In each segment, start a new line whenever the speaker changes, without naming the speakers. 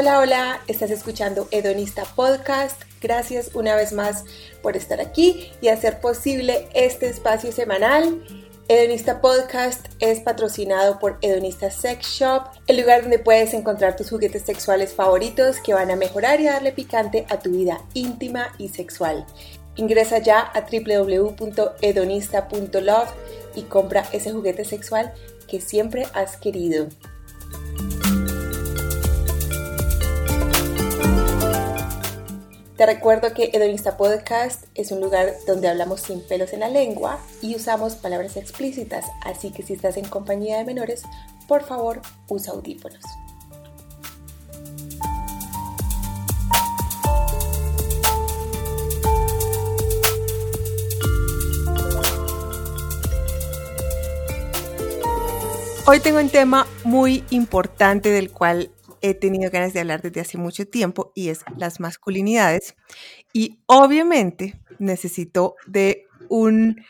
Hola, hola, estás escuchando Hedonista Podcast. Gracias una vez más por estar aquí y hacer posible este espacio semanal. Hedonista Podcast es patrocinado por Hedonista Sex Shop, el lugar donde puedes encontrar tus juguetes sexuales favoritos que van a mejorar y darle picante a tu vida íntima y sexual. Ingresa ya a www.hedonista.love y compra ese juguete sexual que siempre has querido. Te recuerdo que Hedonista Podcast es un lugar donde hablamos sin pelos en la lengua y usamos palabras explícitas, así que si estás en compañía de menores, por favor usa audífonos. Hoy tengo un tema muy importante del cual he tenido ganas de hablar desde hace mucho tiempo y es las masculinidades. Y obviamente necesito de un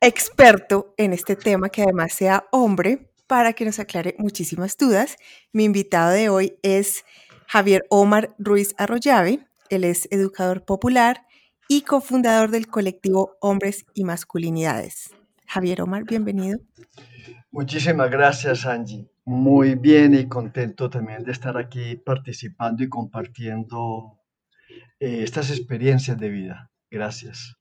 experto en este tema que además sea hombre para que nos aclare muchísimas dudas. Mi invitado de hoy es Javier Omar Ruiz Arroyave. Él es educador popular y cofundador del colectivo Hombres y Masculinidades. Javier Omar, bienvenido.
Muchísimas gracias, Angie muy bien y contento también de estar aquí participando y compartiendo eh, estas experiencias de vida. Gracias.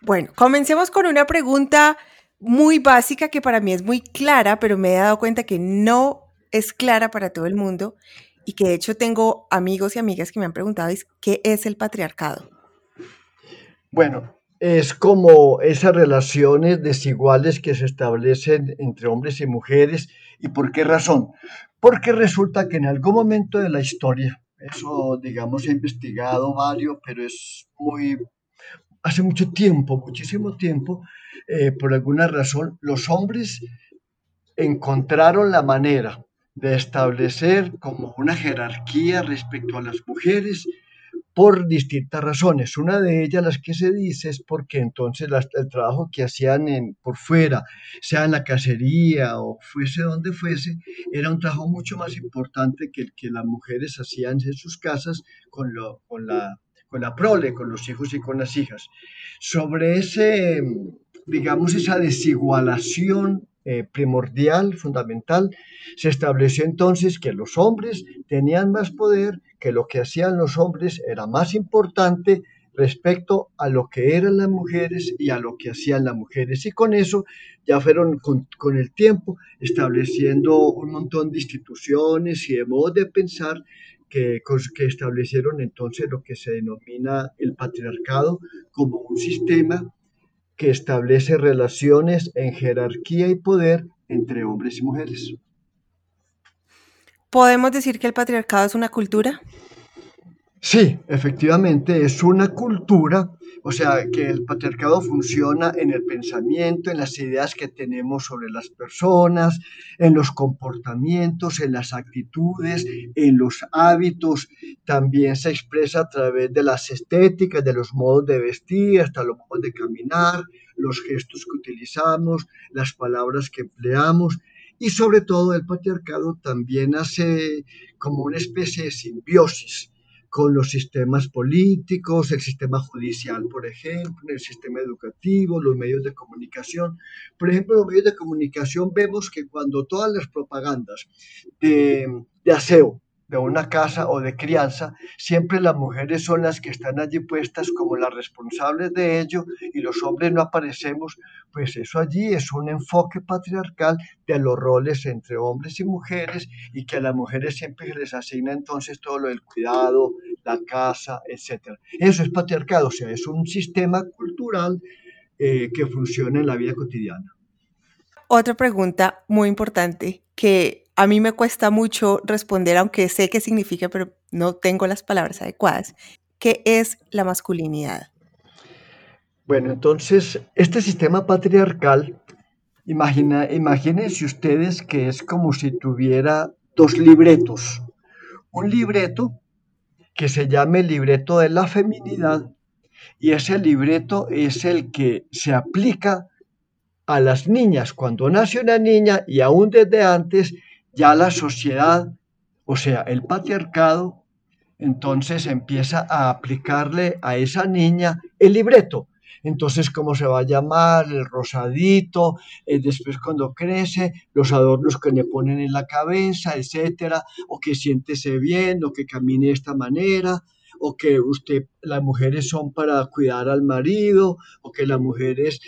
Bueno, comencemos con una pregunta muy básica que para mí es muy clara, pero me he dado cuenta que no es clara para todo el mundo y que de hecho tengo amigos y amigas que me han preguntado, ¿qué es el patriarcado?
Bueno, es como esas relaciones desiguales que se establecen entre hombres y mujeres. ¿Y por qué razón? Porque resulta que en algún momento de la historia, eso digamos he investigado varios, pero es muy, hace mucho tiempo, muchísimo tiempo, eh, por alguna razón, los hombres encontraron la manera de establecer como una jerarquía respecto a las mujeres por distintas razones. Una de ellas, las que se dice, es porque entonces el trabajo que hacían por fuera, sea en la cacería o fuese donde fuese, era un trabajo mucho más importante que el que las mujeres hacían en sus casas con, lo, con, la, con la prole, con los hijos y con las hijas. Sobre ese, digamos, esa desigualación eh, primordial, fundamental, se estableció entonces que los hombres tenían más poder, que lo que hacían los hombres era más importante respecto a lo que eran las mujeres y a lo que hacían las mujeres. Y con eso ya fueron con, el tiempo estableciendo un montón de instituciones y de modos de pensar que, que establecieron entonces lo que se denomina el patriarcado como un sistema que establece relaciones en jerarquía y poder entre hombres y mujeres.
¿Podemos decir que el patriarcado es una cultura?
Sí, efectivamente, es una cultura, o sea, que el patriarcado funciona en el pensamiento, en las ideas que tenemos sobre las personas, en los comportamientos, en las actitudes, en los hábitos, también se expresa a través de las estéticas, de los modos de vestir, hasta los modos de caminar, los gestos que utilizamos, las palabras que empleamos. Y sobre todo el patriarcado también hace como una especie de simbiosis con los sistemas políticos, el sistema judicial, por ejemplo, el sistema educativo, los medios de comunicación. Por ejemplo, los medios de comunicación vemos que cuando todas las propagandas de, de aseo, de una casa o de crianza, siempre las mujeres son las que están allí puestas como las responsables de ello y los hombres no aparecemos, pues eso allí es un enfoque patriarcal de los roles entre hombres y mujeres y que a las mujeres siempre se les asigna entonces todo lo del cuidado, la casa, etc. Eso es patriarcado, o sea, es un sistema cultural eh, que funciona en la vida cotidiana.
Otra pregunta muy importante que a mí me cuesta mucho responder, aunque sé qué significa, pero no tengo las palabras adecuadas. ¿Qué es la masculinidad?
Bueno, entonces, este sistema patriarcal, imagina, imagínense ustedes que es como si tuviera dos libretos. Un libreto que se llame libreto de la feminidad y ese libreto es el que se aplica a las niñas cuando nace una niña y aún desde antes ya la sociedad O sea, el patriarcado entonces empieza a aplicarle a esa niña el libreto. Entonces, ¿cómo se va a llamar? El rosadito, eh, después cuando crece, los adornos que le ponen en la cabeza, etcétera, o que siéntese bien, o que camine de esta manera, o que usted, las mujeres son para cuidar al marido, o que las mujeres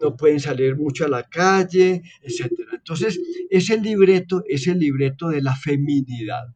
no pueden salir mucho a la calle, etcétera. Entonces, ese libreto es el libreto de la feminidad.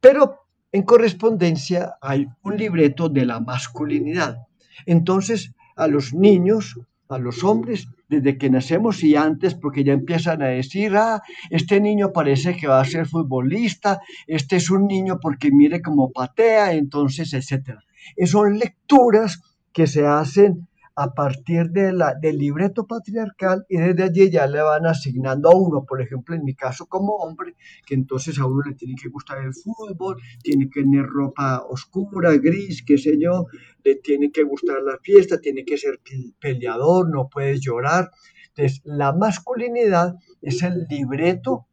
Pero en correspondencia hay un libreto de la masculinidad. Entonces, a los niños, a los hombres, desde que nacemos y antes, porque ya empiezan a decir, ah, este niño parece que va a ser futbolista, este es un niño porque mire cómo patea, entonces, etcétera. Son lecturas que se hacen a partir de la, del libreto patriarcal y desde allí ya le van asignando a uno, por ejemplo, en mi caso como hombre, que entonces a uno le tiene que gustar el fútbol, tiene que tener ropa oscura, gris, qué sé yo, le tiene que gustar la fiesta, tiene que ser peleador, no puede llorar. Entonces, la masculinidad es el libreto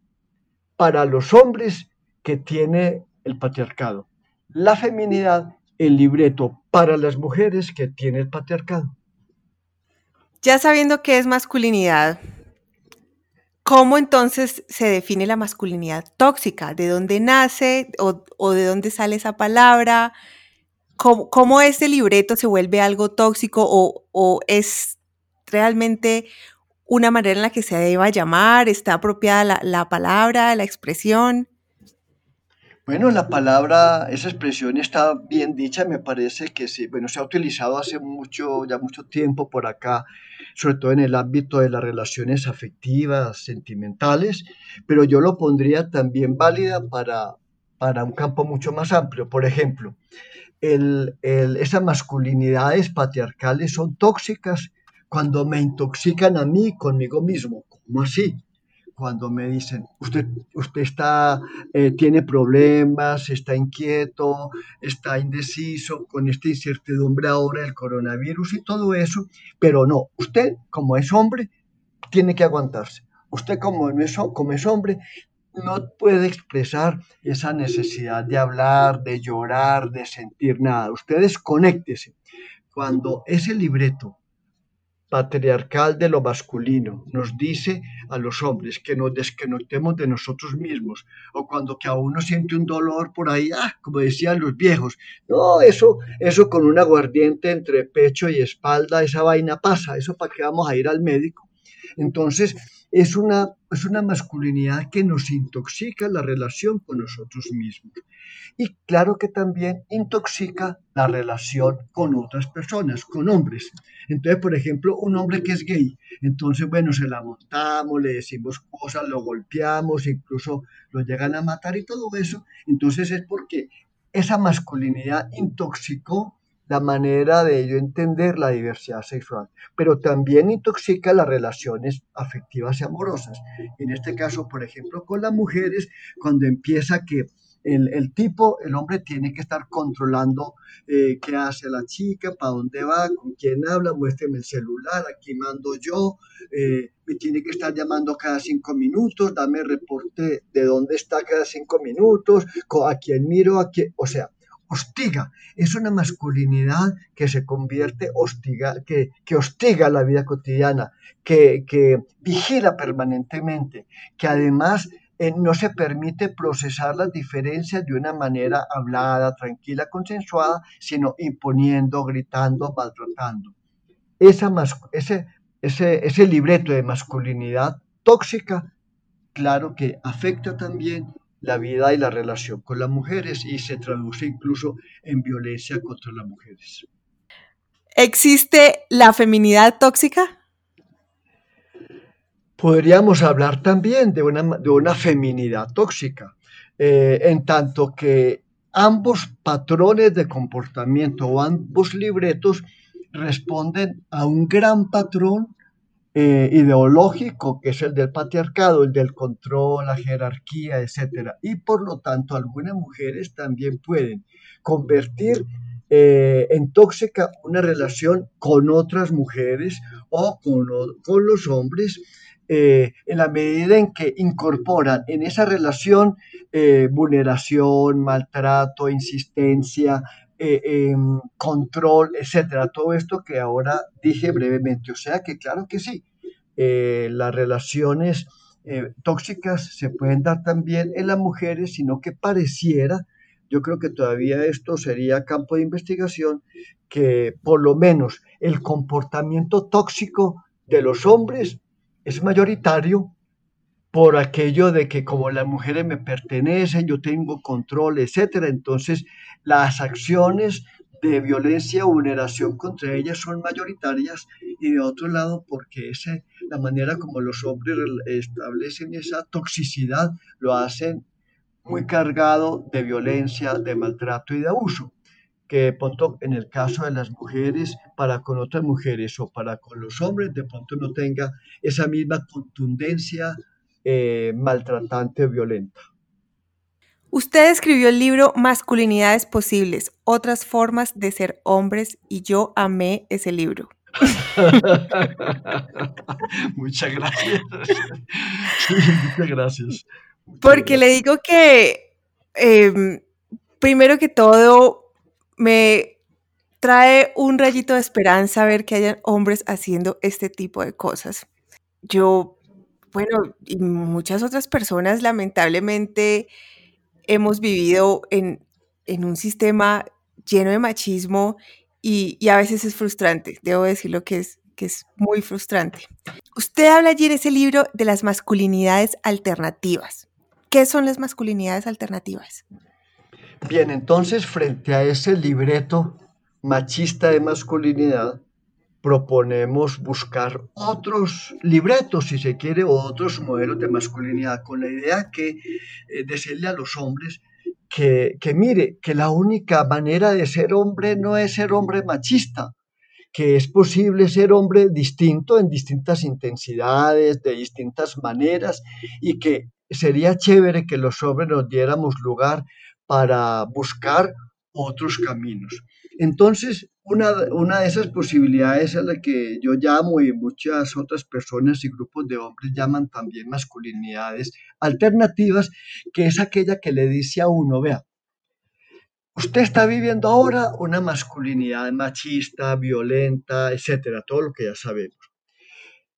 para los hombres que tiene el patriarcado. La feminidad, el libreto para las mujeres que tiene el patriarcado.
Ya sabiendo qué es masculinidad, ¿cómo entonces se define la masculinidad tóxica? ¿De dónde nace o, de dónde sale esa palabra? ¿Cómo, este libreto se vuelve algo tóxico o, es realmente una manera en la que se deba llamar? ¿Está apropiada la, la palabra, la expresión?
Bueno, la palabra, esa expresión está bien dicha, me parece que sí, bueno, se ha utilizado hace mucho, ya mucho tiempo por acá, sobre todo en el ámbito de las relaciones afectivas, sentimentales, pero yo lo pondría también válida para, para un campo mucho más amplio. Por ejemplo, el, el, esas masculinidades patriarcales son tóxicas cuando me intoxican a mí conmigo mismo. ¿Cómo así? Cuando me dicen, usted, usted está, eh, tiene problemas, está inquieto, está indeciso con esta incertidumbre ahora del coronavirus y todo eso, pero no, usted como es hombre, tiene que aguantarse. Usted como, es, como es hombre, no puede expresar esa necesidad de hablar, de llorar, de sentir nada. Usted desconéctese. Cuando ese libreto patriarcal de lo masculino nos dice a los hombres que nos desconectemos de nosotros mismos o cuando que a uno siente un dolor por ahí, ah, como decían los viejos, no, eso, eso con un aguardiente entre pecho y espalda, esa vaina pasa, eso para qué vamos a ir al médico. Entonces, es una, es una masculinidad que nos intoxica la relación con nosotros mismos y claro que también intoxica la relación con otras personas, con hombres. Entonces, por ejemplo, un hombre que es gay, entonces, bueno, se la montamos, le decimos cosas, lo golpeamos, incluso lo llegan a matar y todo eso. Entonces es porque esa masculinidad intoxicó la manera de ello entender la diversidad sexual, pero también intoxica las relaciones afectivas y amorosas. En este caso, por ejemplo, con las mujeres, cuando empieza que el, tipo, el hombre tiene que estar controlando eh, qué hace la chica, para dónde va, con quién habla, muéstreme el celular, aquí mando yo, eh, me tiene que estar llamando cada cinco minutos, dame reporte de dónde está cada cinco minutos, a quién miro, a quién, o sea, hostiga, es una masculinidad que se convierte hostiga, que, que hostiga la vida cotidiana, que, que vigila permanentemente, que además eh, no se permite procesar las diferencias de una manera hablada, tranquila, consensuada, sino imponiendo, gritando, maltratando. Esa, ese, ese, ese libreto de masculinidad tóxica, claro que afecta también la vida y la relación con las mujeres y se traduce incluso en violencia contra las mujeres.
¿Existe la feminidad tóxica?
Podríamos hablar también de una, de una feminidad tóxica, eh, en tanto que ambos patrones de comportamiento o ambos libretos responden a un gran patrón eh, ideológico que es el del patriarcado, el del control, la jerarquía, etc. Y por lo tanto algunas mujeres también pueden convertir eh, en tóxica una relación con otras mujeres o con, los hombres eh, en la medida en que incorporan en esa relación vulneración, maltrato, insistencia, em, control, etcétera, todo esto que ahora dije brevemente. O sea que claro que sí, las relaciones tóxicas se pueden dar también en las mujeres, sino que pareciera yo creo que todavía esto sería campo de investigación, que por lo menos el comportamiento tóxico de los hombres es mayoritario por aquello de que como las mujeres me pertenecen, yo tengo control, etcétera, entonces las acciones de violencia o vulneración contra ellas son mayoritarias y de otro lado porque ese, la manera como los hombres establecen esa toxicidad lo hacen muy cargado de violencia, de maltrato y de abuso, que de pronto en el caso de las mujeres, para con otras mujeres o para con los hombres, de pronto no tenga esa misma contundencia eh, maltratante o violenta.
Usted escribió el libro Masculinidades Posibles, otras formas de ser hombres, y yo amé ese libro.
muchas gracias. muchas gracias.
Porque le digo que, em, primero que todo, me trae un rayito de esperanza ver que hayan hombres haciendo este tipo de cosas. Yo, bueno, y muchas otras personas lamentablemente hemos vivido en, un sistema lleno de machismo y, y, a veces es frustrante, debo decirlo que es, que es muy frustrante. Usted habla allí en ese libro de las masculinidades alternativas. ¿Qué son las masculinidades alternativas?
Bien, entonces frente a ese libreto machista de masculinidad, proponemos buscar otros libretos, si se quiere, otros modelos de masculinidad, con la idea que eh, decirle a los hombres que, que mire, que la única manera de ser hombre no es ser hombre machista, que es posible ser hombre distinto en distintas intensidades, de distintas maneras, y que sería chévere que los hombres nos diéramos lugar para buscar otros caminos. Entonces, una, una, de esas posibilidades es la que yo llamo y muchas otras personas y grupos de hombres llaman también masculinidades alternativas, que es aquella que le dice a uno, vea, usted está viviendo ahora una masculinidad machista, violenta, etcétera, todo lo que ya sabemos.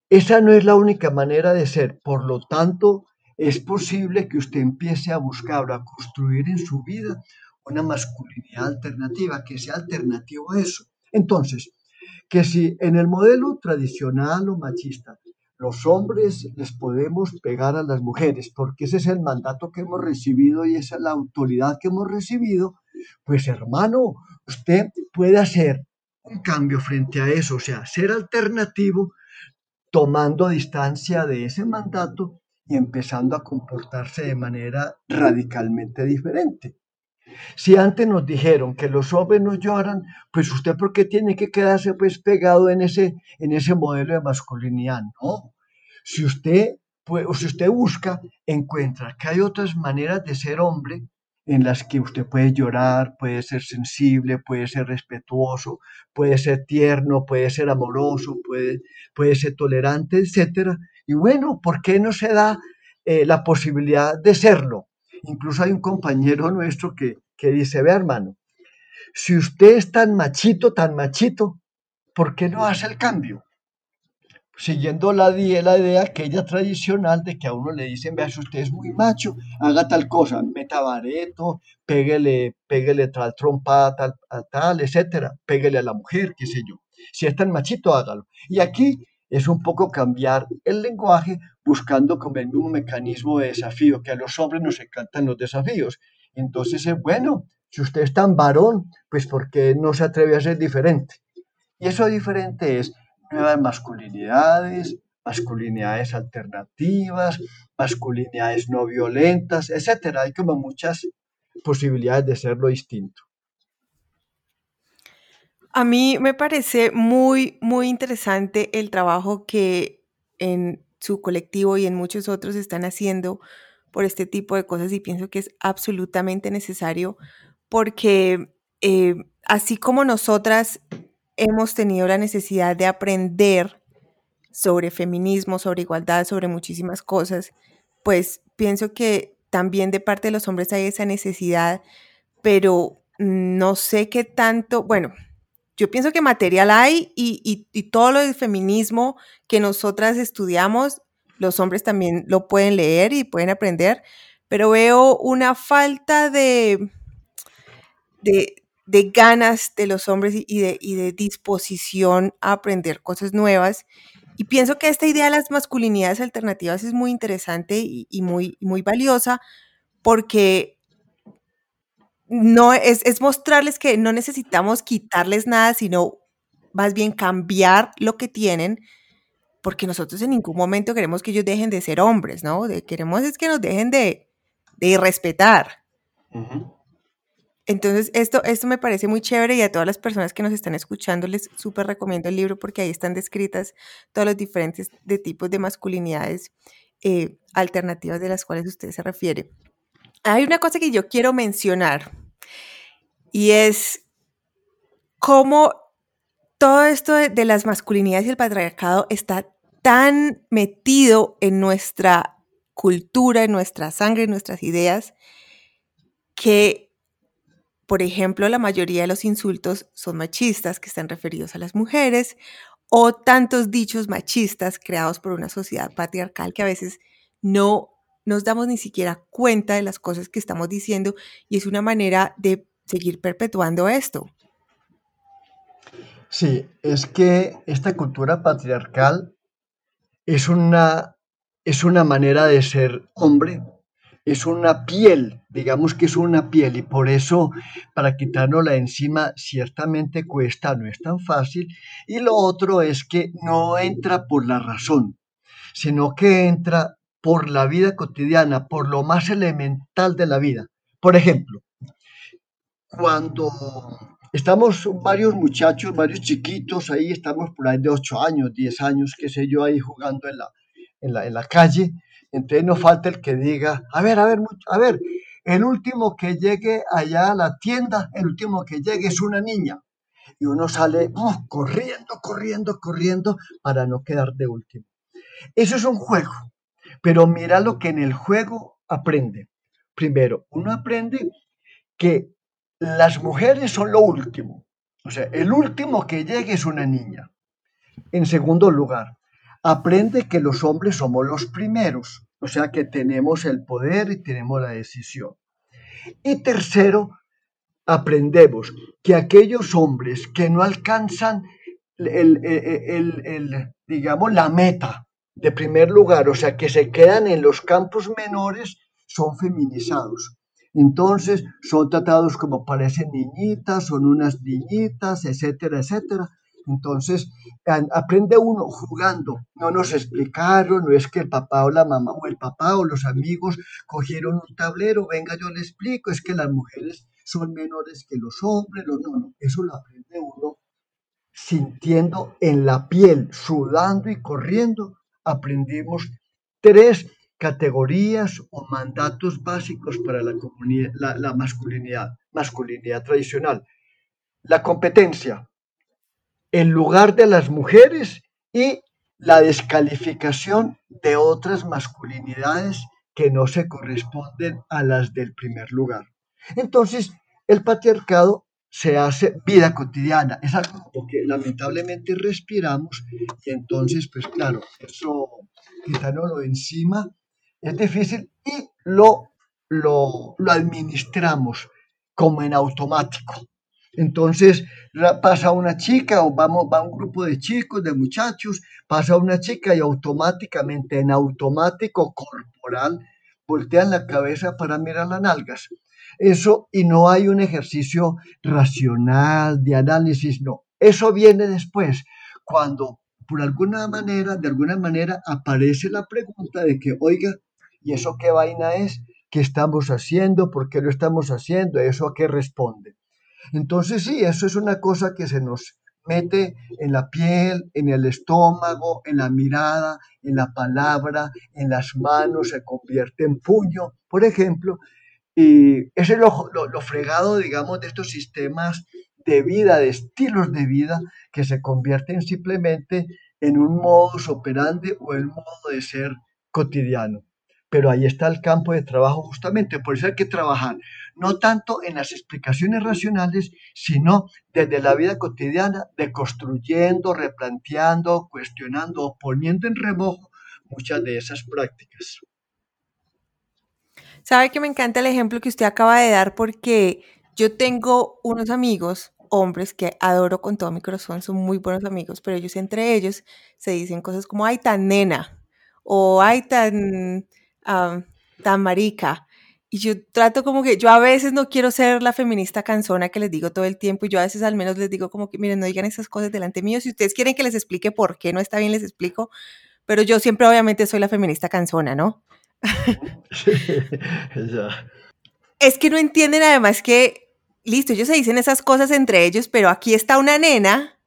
Esa no es la única manera de ser, por lo tanto, es posible que usted empiece a buscar a construir en su vida una masculinidad alternativa, que sea alternativo a eso. Entonces, que si en el modelo tradicional o machista los hombres les podemos pegar a las mujeres, porque ese es el mandato que hemos recibido y esa es la autoridad que hemos recibido, pues hermano, usted puede hacer un cambio frente a eso, o sea, ser alternativo tomando distancia de ese mandato y empezando a comportarse de manera radicalmente diferente. Si antes nos dijeron que los hombres no lloran, pues usted por qué tiene que quedarse pues pegado en ese, en ese modelo de masculinidad, no. Si usted, pues, o si usted busca, encuentra que hay otras maneras de ser hombre en las que usted puede llorar, puede ser sensible, puede ser respetuoso, puede ser tierno, puede ser amoroso, puede, puede ser tolerante, etc. Y bueno, ¿por qué no se da eh, la posibilidad de serlo? Incluso hay un compañero nuestro que, que dice, ve hermano, si usted es tan machito, tan machito, ¿por qué no hace el cambio? siguiendo la, la idea aquella tradicional de que a uno le dicen, vea, si usted es muy macho, haga tal cosa, meta bareto, péguele, péguele tal trompa, tal, tal, etcétera, péguele a la mujer, qué sé yo. Si es tan machito, hágalo. Y aquí es un poco cambiar el lenguaje buscando como el mismo mecanismo de desafío, que a los hombres nos encantan los desafíos. Entonces es bueno, si usted es tan varón, pues ¿por qué no se atreve a ser diferente? Y eso diferente es nuevas masculinidades, masculinidades alternativas, masculinidades no violentas, etcétera. Hay como muchas posibilidades de serlo distinto.
A mí me parece muy, muy interesante el trabajo que en su colectivo y en muchos otros están haciendo por este tipo de cosas y pienso que es absolutamente necesario porque eh, así como nosotras hemos tenido la necesidad de aprender sobre feminismo, sobre igualdad, sobre muchísimas cosas, pues pienso que también de parte de los hombres hay esa necesidad, pero no sé qué tanto, bueno, yo pienso que material hay y, todo lo del feminismo que nosotras estudiamos, los hombres también lo pueden leer y pueden aprender, pero veo una falta de, de, ganas de los hombres y de, y de disposición a aprender cosas nuevas. Y pienso que esta idea de las masculinidades alternativas es muy interesante y, muy, muy valiosa porque no es, es, mostrarles que no necesitamos quitarles nada, sino más bien cambiar lo que tienen, porque nosotros en ningún momento queremos que ellos dejen de ser hombres, ¿no? De, queremos es que nos dejen de, de respetar. Entonces, esto, esto me parece muy chévere y a todas las personas que nos están escuchando les súper recomiendo el libro porque ahí están descritas todos los diferentes de tipos de masculinidades eh, alternativas de las cuales usted se refiere. Hay una cosa que yo quiero mencionar y es cómo todo esto de, las masculinidades y el patriarcado está tan metido en nuestra cultura, en nuestra sangre, en nuestras ideas, que por ejemplo, la mayoría de los insultos son machistas que están referidos a las mujeres o tantos dichos machistas creados por una sociedad patriarcal que a veces no nos damos ni siquiera cuenta de las cosas que estamos diciendo y es una manera de seguir perpetuando esto.
Sí, es que esta cultura patriarcal es una, es una manera de ser hombre es una piel, digamos que es una piel y por eso para la encima ciertamente cuesta, no es tan fácil. Y lo otro es que no entra por la razón, sino que entra por la vida cotidiana, por lo más elemental de la vida. Por ejemplo, cuando estamos varios muchachos, varios chiquitos, ahí estamos por ahí de 8 años, 10 años, qué sé yo, ahí jugando en la, en la, en la calle, entonces no falta el que diga, a ver, a ver, a ver, el último que llegue allá a la tienda, el último que llegue es una niña. Y uno sale uh, corriendo, corriendo, corriendo para no quedar de último. Eso es un juego, pero mira lo que en el juego aprende. Primero, uno aprende que las mujeres son lo último. O sea, el último que llegue es una niña. En segundo lugar, aprende que los hombres somos los primeros, o sea que tenemos el poder y tenemos la decisión. Y tercero, aprendemos que aquellos hombres que no alcanzan el, digamos, la meta de primer lugar, o sea, que se quedan en los campos menores, son feminizados. Entonces son tratados como parecen niñitas, son unas niñitas, etcétera, etcétera. Entonces, aprende uno jugando. No nos explicaron, no es que el papá o la mamá o el papá o los amigos cogieron un tablero, venga, yo le explico, es que las mujeres son menores que los hombres, no, no, eso lo aprende uno sintiendo en la piel, sudando y corriendo. Aprendimos tres categorías o mandatos básicos para la, masculinidad, masculinidad tradicional. La competencia, el lugar de las mujeres y la descalificación de otras masculinidades que no se corresponden a las del primer lugar. Entonces, el patriarcado se hace vida cotidiana, es algo que lamentablemente respiramos y entonces, pues claro, eso quitándolo encima es difícil y lo, lo, lo administramos como en automático. Entonces pasa una chica o vamos, va un grupo de chicos, de muchachos, pasa una chica y automáticamente, en automático corporal, voltean la cabeza para mirar las nalgas. Eso, y no hay un ejercicio racional de análisis, no. Eso viene después, cuando por alguna manera, de alguna manera, aparece la pregunta de que, oiga, ¿y eso qué vaina es? ¿Qué estamos haciendo? ¿Por qué lo estamos haciendo? ¿Eso a qué responde? Entonces sí, eso es una cosa que se nos mete en la piel, en el estómago, en la mirada, en la palabra, en las manos, se convierte en puño, por ejemplo. Y ese es lo, lo, fregado, digamos, de estos sistemas de vida, de estilos de vida, que se convierten simplemente en un modus operandi o el modo de ser cotidiano. Pero ahí está el campo de trabajo justamente, por eso hay que trabajar no tanto en las explicaciones racionales, sino desde la vida cotidiana, deconstruyendo, replanteando, cuestionando, poniendo en remojo muchas de esas prácticas.
Sabe que me encanta el ejemplo que usted acaba de dar porque yo tengo unos amigos, hombres, que adoro con todo mi corazón, son muy buenos amigos, pero ellos entre ellos se dicen cosas como, ay, tan nena, o ay, tan, tan marica. Y yo trato como que, yo a veces no quiero ser la feminista cansona que les digo todo el tiempo, y yo a veces al menos les digo como que, miren, no digan esas cosas delante mío, si ustedes quieren que les explique por qué no está bien, les explico, pero yo siempre obviamente soy la feminista cansona, ¿no? Es que no entienden además que, listo, ellos se dicen esas cosas entre ellos, pero aquí está una nena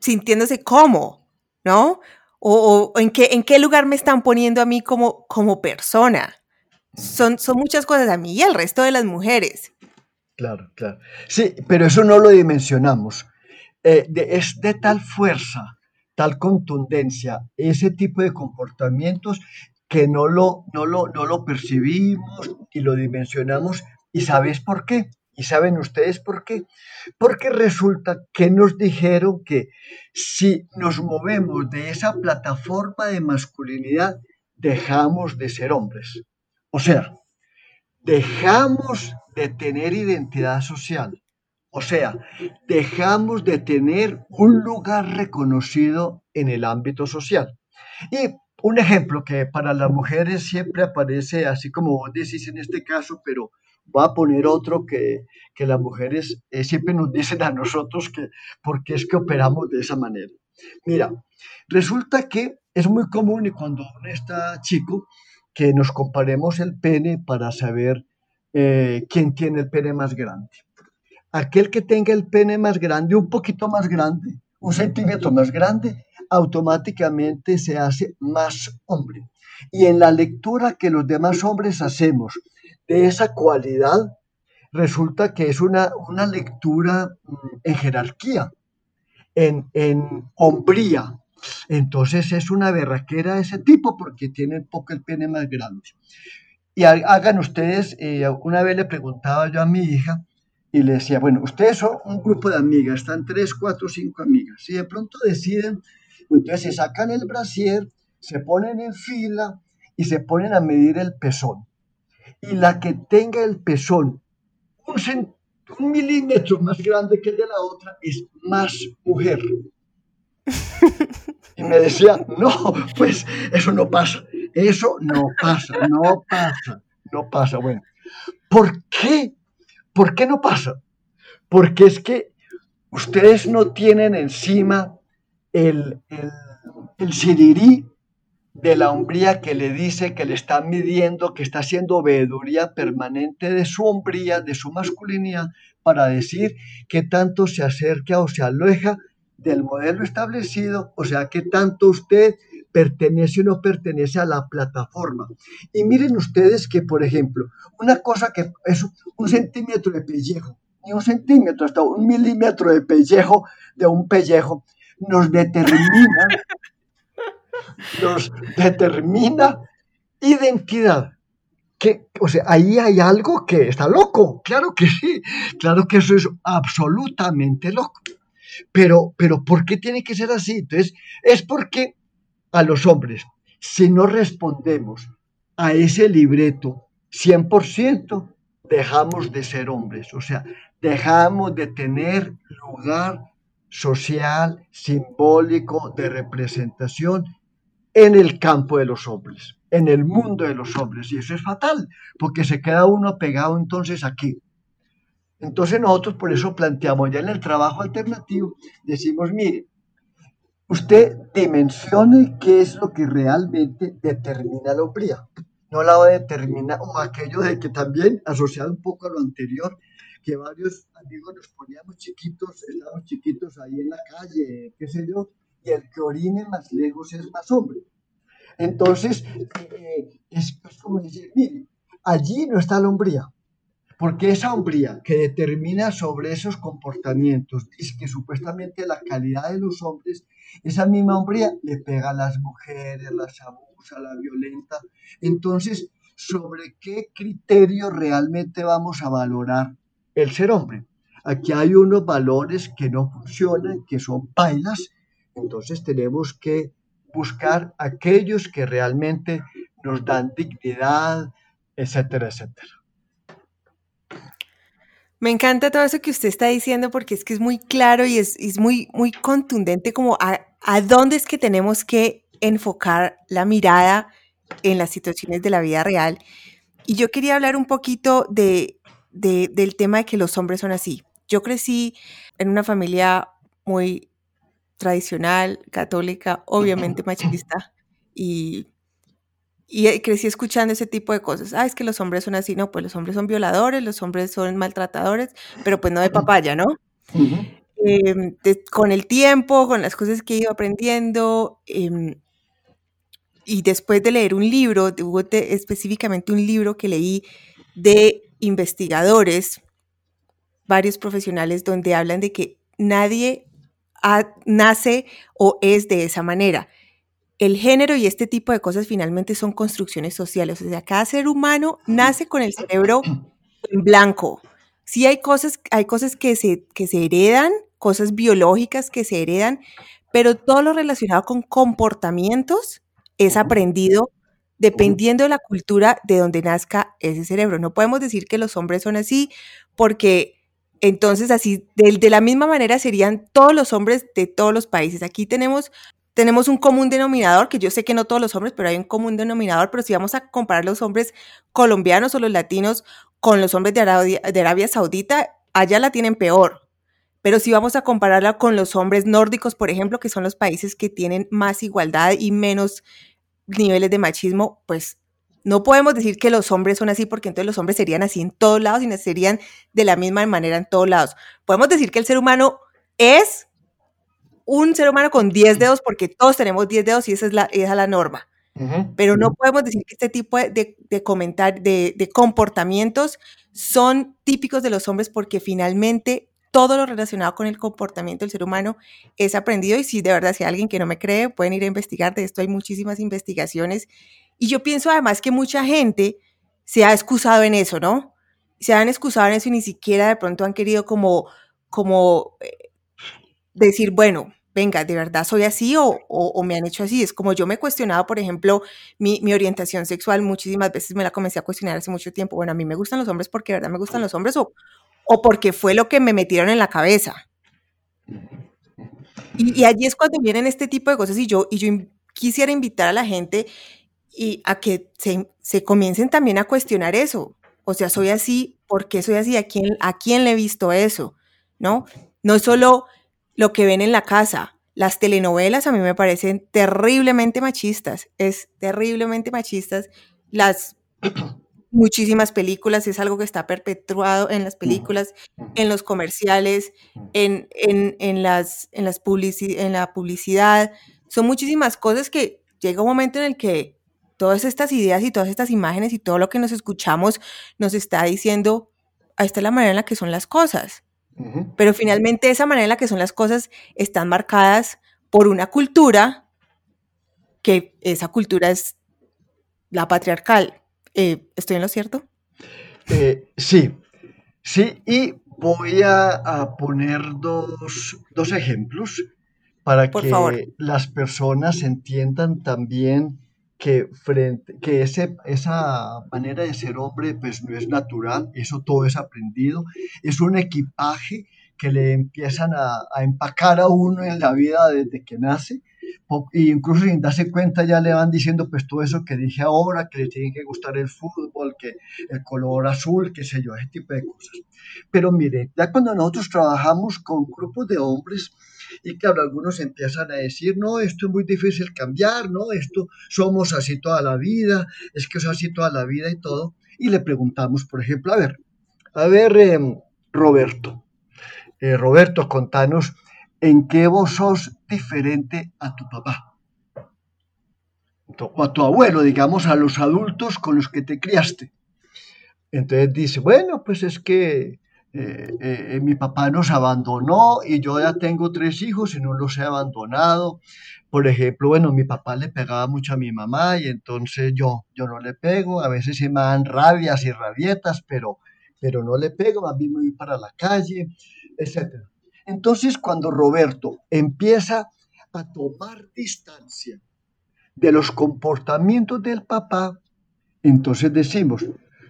sintiéndose como, ¿no? O, en, qué, en qué lugar me están poniendo a mí como, como persona. Son, son muchas cosas a mí y al resto de las mujeres.
Claro, claro. Sí, pero eso no lo dimensionamos. Eh, es de tal fuerza, tal contundencia, ese tipo de comportamientos que no lo, no lo, no lo percibimos y lo dimensionamos. ¿Y sabes por qué? ¿Y saben ustedes por qué? Porque resulta que nos dijeron que si nos movemos de esa plataforma de masculinidad, dejamos de ser hombres. O sea, dejamos de tener identidad social. O sea, dejamos de tener un lugar reconocido en el ámbito social. Y un ejemplo que para las mujeres siempre aparece, así como vos decís en este caso, pero voy a poner otro que, las mujeres eh, siempre nos dicen a nosotros que porque es que operamos de esa manera. Mira, resulta que es muy común y cuando uno está chico que nos comparemos el pene para saber eh, quién tiene el pene más grande aquel que tenga el pene más grande, un poquito más grande, un centímetro más grande, automáticamente se hace más hombre. Y en la lectura que los demás hombres hacemos de esa cualidad, resulta que es una, una lectura mm, en jerarquía, en, en hombría. Entonces es una berraquera de ese tipo porque tiene un poco el pene más grande. Y hagan ustedes, eh, una vez le preguntaba yo a mi hija, y le decía, bueno, ustedes son un grupo de amigas, están tres, cuatro, cinco amigas, y de pronto deciden, entonces se sacan el brasier, se ponen en fila y se ponen a medir el pezón. Y la que tenga el pezón un, milímetro más grande que el de la otra es más mujer. Y me decía, no, pues eso no pasa, eso no pasa, no pasa, no pasa. Bueno, ¿por qué ¿Por qué no pasa? Porque es que ustedes no tienen encima el, el, el de la hombría que le dice que le está midiendo, que está haciendo veeduría permanente de su hombría, de su masculinidad, para decir que tanto se acerca o se aleja del modelo establecido, o sea, que tanto usted pertenece o no pertenece a la plataforma. Y miren ustedes que, por ejemplo, una cosa que es un centímetro de pellejo, ni un centímetro, hasta un milímetro de pellejo de un pellejo, nos determina, nos determina identidad. Que, o sea, ahí hay algo que está loco, claro que sí, claro que eso es absolutamente loco. Pero, pero, ¿por qué tiene que ser así? Es porque a los hombres, si no respondemos a ese libreto 100%, dejamos de ser hombres, o sea, dejamos de tener lugar social, simbólico, de representación en el campo de los hombres, en el mundo de los hombres. Y eso es fatal, porque se queda uno pegado entonces aquí. Entonces nosotros por eso planteamos ya en el trabajo alternativo, decimos, mire, usted dimensione qué es lo que realmente determina la hombría. No la va a determinar, o aquello de que también, asociado un poco a lo anterior, que varios amigos nos poníamos chiquitos, estábamos chiquitos ahí en la calle, qué sé yo, y el que orine más lejos es más hombre. Entonces, eh, es, como decir, mire, allí no está la hombría, Porque esa hombría que determina sobre esos comportamientos, dice que supuestamente la calidad de los hombres, esa misma hombría le pega a las mujeres, las abusa, la violenta. Entonces, ¿sobre qué criterio realmente vamos a valorar el ser hombre? Aquí hay unos valores que no funcionan, que son pailas, entonces tenemos que buscar aquellos que realmente nos dan dignidad, etcétera, etcétera.
Me encanta todo eso que usted está diciendo porque es que es muy claro y es, muy, muy contundente como a, dónde es que tenemos que enfocar la mirada en las situaciones de la vida real. Y yo quería hablar un poquito de, del tema de que los hombres son así. Yo crecí en una familia muy tradicional, católica, obviamente machista, y y eh, crecí escuchando ese tipo de cosas. Ah, es que los hombres son así, no, pues los hombres son violadores, los hombres son maltratadores, pero pues no de papaya, ¿no? Em, con el tiempo, con las cosas que he ido aprendiendo, em, y después de leer un libro, específicamente un libro que leí de investigadores, varios profesionales, donde hablan de que nadie nace o es de esa manera el género y este tipo de cosas finalmente son construcciones sociales. O sea, cada ser humano nace con el cerebro en blanco. Sí hay cosas, hay cosas que se, que se heredan, cosas biológicas que se heredan, pero todo lo relacionado con comportamientos es aprendido dependiendo de la cultura de donde nazca ese cerebro. No podemos decir que los hombres son así porque entonces así, de, de, la misma manera serían todos los hombres de todos los países. Aquí tenemos tenemos un común denominador, que yo sé que no todos los hombres, pero hay un común denominador, pero si vamos a comparar los hombres colombianos o los latinos con los hombres de Arabia, Saudita, allá la tienen peor. Pero si vamos a compararla con los hombres nórdicos, por ejemplo, que son los países que tienen más igualdad y menos niveles de machismo, pues no podemos decir que los hombres son así porque entonces los hombres serían así en todos lados y serían de la misma manera en todos lados. Podemos decir que el ser humano es un ser humano con 10 dedos porque todos tenemos 10 dedos y esa es la, esa es la norma. Pero no podemos decir que este tipo de, de, comentar, de, de, comportamientos son típicos de los hombres porque finalmente todo lo relacionado con el comportamiento del ser humano es aprendido y si de verdad si hay alguien que no me cree pueden ir a investigar, de esto hay muchísimas investigaciones y yo pienso además que mucha gente se ha excusado en eso, ¿no? Se han excusado en eso y ni siquiera de pronto han querido como, como eh, decir, bueno, venga, ¿de verdad soy así o, me han hecho así? Es como yo me he cuestionado, por ejemplo, mi, orientación sexual, muchísimas veces me la comencé a cuestionar hace mucho tiempo. Bueno, a mí me gustan los hombres porque de verdad me gustan los hombres o, o porque fue lo que me metieron en la cabeza. Y, allí es cuando vienen este tipo de cosas y yo, y yo quisiera invitar a la gente y a que se, se comiencen también a cuestionar eso. O sea, soy así, ¿por qué soy así? ¿A quién, ¿A quién le he visto eso? ¿No? No solo lo que ven en la casa. Las telenovelas a mí me parecen terriblemente machistas, es terriblemente machistas. Las muchísimas películas, es algo que está perpetuado en las películas, en los comerciales, en, en, las, en, las en la publicidad. Son muchísimas cosas que llega un momento en el que todas estas ideas y todas estas imágenes y todo lo que nos escuchamos nos está diciendo, esta es la manera en la que son las cosas. Pero finalmente esa manera en la que son las cosas están marcadas por una cultura que esa cultura es la patriarcal. Eh, ¿Estoy en lo cierto?
Eh, sí, sí, y voy a, poner dos, ejemplos para que las personas entiendan también que, frente, que ese, esa manera de ser hombre pues no es natural, eso todo es aprendido, es un equipaje que le empiezan a, a empacar a uno en la vida desde que nace, e incluso sin darse cuenta ya le van diciendo pues todo eso que dije ahora, que le tiene que gustar el fútbol, que el color azul, qué sé yo, ese tipo de cosas. Pero mire, ya cuando nosotros trabajamos con grupos de hombres, y claro, algunos empiezan a decir, no, esto es muy difícil cambiar, no, esto somos así toda la vida, es que es así toda la vida y todo. Y le preguntamos, por ejemplo, a ver, a ver, em, Roberto, eh, Roberto, contanos, ¿en qué vos sos diferente a tu papá? O a tu abuelo, digamos, a los adultos con los que te criaste. Entonces dice, bueno, pues es que eh, eh, mi papá nos abandonó y yo ya tengo tres hijos y no los he abandonado. Por ejemplo, bueno, mi papá le pegaba mucho a mi mamá y entonces yo, yo no le pego. A veces se me dan rabias y rabietas, pero, pero no le pego, a mí me voy para la calle, etc. Entonces, cuando Roberto empieza a tomar distancia de los comportamientos del papá, entonces decimos,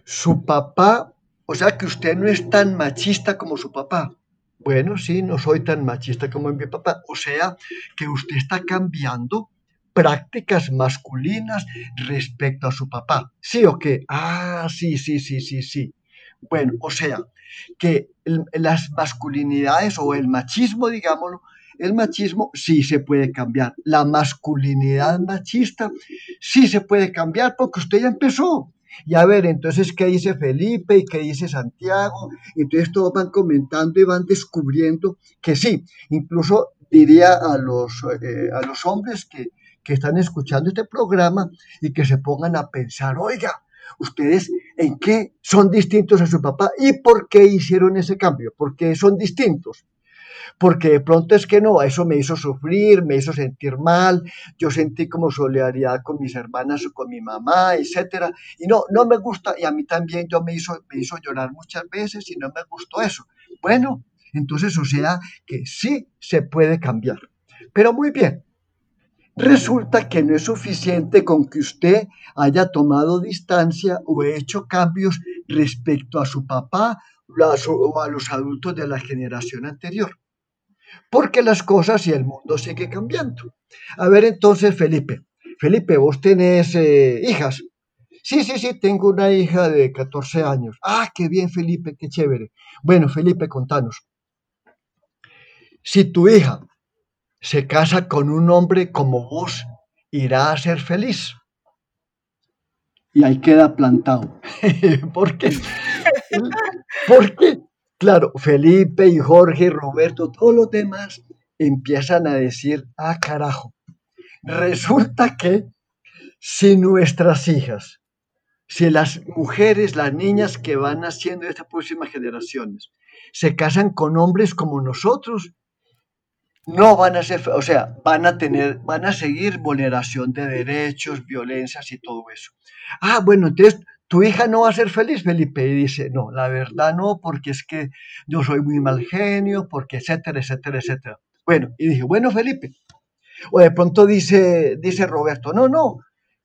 su papá, o sea que usted no es tan machista como su papá. Bueno, sí, no soy tan machista como mi papá. O sea que usted está cambiando prácticas masculinas respecto a su papá. ¿Sí o qué? Ah, sí, sí, sí, sí, sí. Bueno, o sea, que las masculinidades o el machismo, digámoslo, el machismo sí se puede cambiar. La masculinidad machista sí se puede cambiar porque usted ya empezó. Y a ver, entonces, ¿qué dice Felipe y qué dice Santiago? Entonces todos van comentando y van descubriendo que sí, incluso diría a los, eh, a los hombres que, que están escuchando este programa y que se pongan a pensar, oiga, ustedes en qué son distintos a su papá y por qué hicieron ese cambio, por qué son distintos porque de pronto es que no, eso me hizo sufrir, me hizo sentir mal, yo sentí como solidaridad con mis hermanas o con mi mamá, etcétera, y no, no me gusta, y a mí también yo me hizo, me hizo llorar muchas veces y no me gustó eso. Bueno, entonces o sea que sí se puede cambiar. Pero muy bien, Resulta que no es suficiente con que usted haya tomado distancia o hecho cambios respecto a su papá o a los adultos de la generación anterior porque las cosas y el mundo sigue cambiando. A ver entonces, Felipe. Felipe, vos tenés eh, hijas. Sí, sí, sí, tengo una hija de 14 años. Ah, qué bien, Felipe, qué chévere. Bueno, Felipe, contanos. Si tu hija se casa con un hombre como vos, irá a ser feliz. Y ahí queda plantado. ¿Por qué? ¿Por qué? Claro, Felipe y Jorge, Roberto, todos los demás empiezan a decir, ah, carajo, resulta que si nuestras hijas, si las mujeres, las niñas que van naciendo de estas próximas generaciones, se casan con hombres como nosotros, no van a ser, o sea, van a tener, van a seguir vulneración de derechos, violencias y todo eso. Ah, bueno, entonces tu hija no va a ser feliz, Felipe. Y dice, no, la verdad no, porque es que yo soy muy mal genio, porque etcétera, etcétera, etcétera. Bueno, y dije, bueno, Felipe. O de pronto dice, dice Roberto, no, no,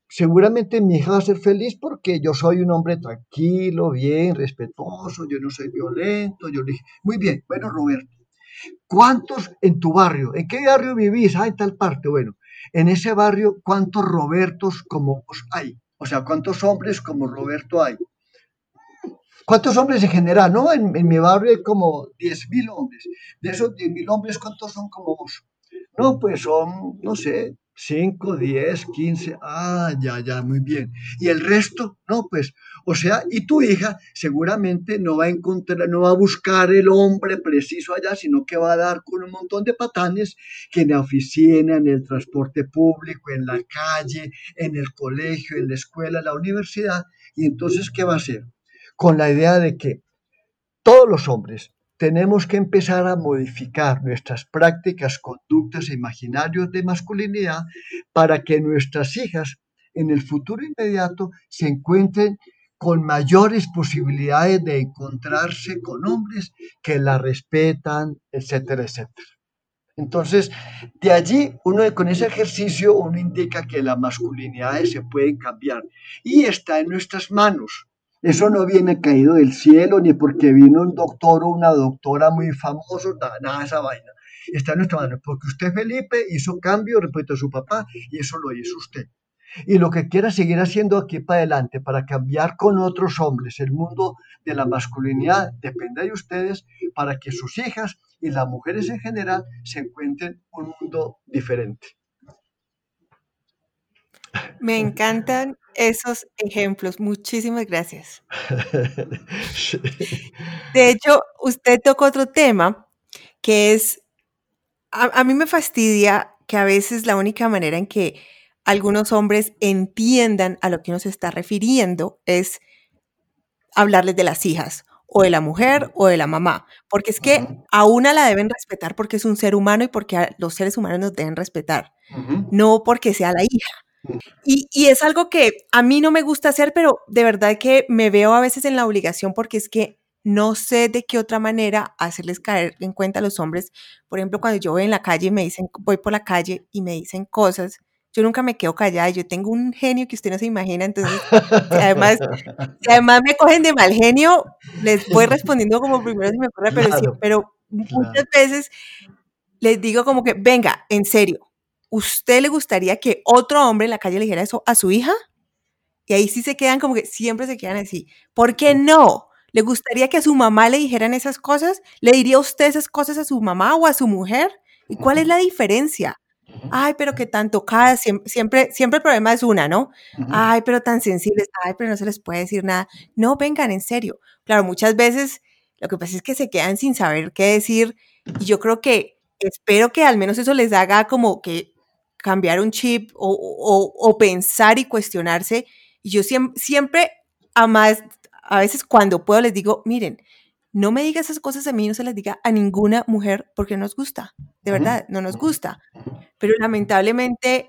seguramente mi hija va a ser feliz porque yo soy un hombre tranquilo, bien, respetuoso, yo no soy violento. Yo le dije, muy bien, bueno, Roberto, ¿cuántos en tu barrio? ¿En qué barrio vivís? Ah, en tal parte. Bueno, en ese barrio, ¿cuántos Robertos como vos hay? O sea, ¿cuántos hombres como Roberto hay? ¿Cuántos hombres en general? No, en, mi barrio hay como 10.000 hombres. De esos 10.000 hombres, ¿cuántos son como vos? No, pues son, no sé, 5, 10, 15, ah, ya, ya, muy bien. Y el resto, no, pues, o sea, y tu hija seguramente no va a encontrar, no va a buscar el hombre preciso allá, sino que va a dar con un montón de patanes que en la oficina, en el transporte público, en la calle, en el colegio, en la escuela, en la universidad. Y entonces, ¿qué va a hacer? Con la idea de que todos los hombres tenemos que empezar a modificar nuestras prácticas, conductas e imaginarios de masculinidad para que nuestras hijas en el futuro inmediato se encuentren con mayores posibilidades de encontrarse con hombres que la respetan, etcétera, etcétera. Entonces, de allí, uno con ese ejercicio, uno indica que las masculinidades se pueden cambiar y está en nuestras manos. Eso no viene caído del cielo ni porque vino un doctor o una doctora muy famoso, nada, de esa vaina. Está en nuestra mano, porque usted, Felipe, hizo cambio respecto a su papá y eso lo hizo usted. Y lo que quiera seguir haciendo aquí para adelante para cambiar con otros hombres el mundo de la masculinidad depende de ustedes para que sus hijas y las mujeres en general se encuentren un mundo diferente.
Me encantan esos ejemplos. Muchísimas gracias. De hecho, usted tocó otro tema que es, a, mí me fastidia que a veces la única manera en que algunos hombres entiendan a lo que uno se está refiriendo es hablarles de las hijas o de la mujer o de la mamá, porque es que a una la deben respetar porque es un ser humano y porque los seres humanos nos deben respetar, no porque sea la hija. Y, y, es algo que a mí no me gusta hacer, pero de verdad que me veo a veces en la obligación porque es que no sé de qué otra manera hacerles caer en cuenta a los hombres. Por ejemplo, cuando yo voy en la calle y me dicen, voy por la calle y me dicen cosas, yo nunca me quedo callada, yo tengo un genio que usted no se imagina, entonces, además, además me cogen de mal genio, les voy respondiendo como primero si me ocurre, pero, sí, pero muchas veces les digo como que, venga, en serio, ¿usted le gustaría que otro hombre en la calle le dijera eso a su hija? Y ahí sí se quedan como que siempre se quedan así. ¿Por qué no? ¿Le gustaría que a su mamá le dijeran esas cosas? ¿Le diría usted esas cosas a su mamá o a su mujer? ¿Y cuál es la diferencia? Ay, pero que tan tocada, siempre, siempre, el problema es una, ¿no? Ay, pero tan sensibles, ay, pero no se les puede decir nada. No, vengan, en serio. Claro, muchas veces lo que pasa es que se quedan sin saber qué decir y yo creo que espero que al menos eso les haga como que cambiar un chip o, pensar y cuestionarse. Y yo siempre, siempre, a más, a veces cuando puedo les digo, miren, no me diga esas cosas a mí, no se las diga a ninguna mujer porque no nos gusta, de verdad, no nos gusta. Pero lamentablemente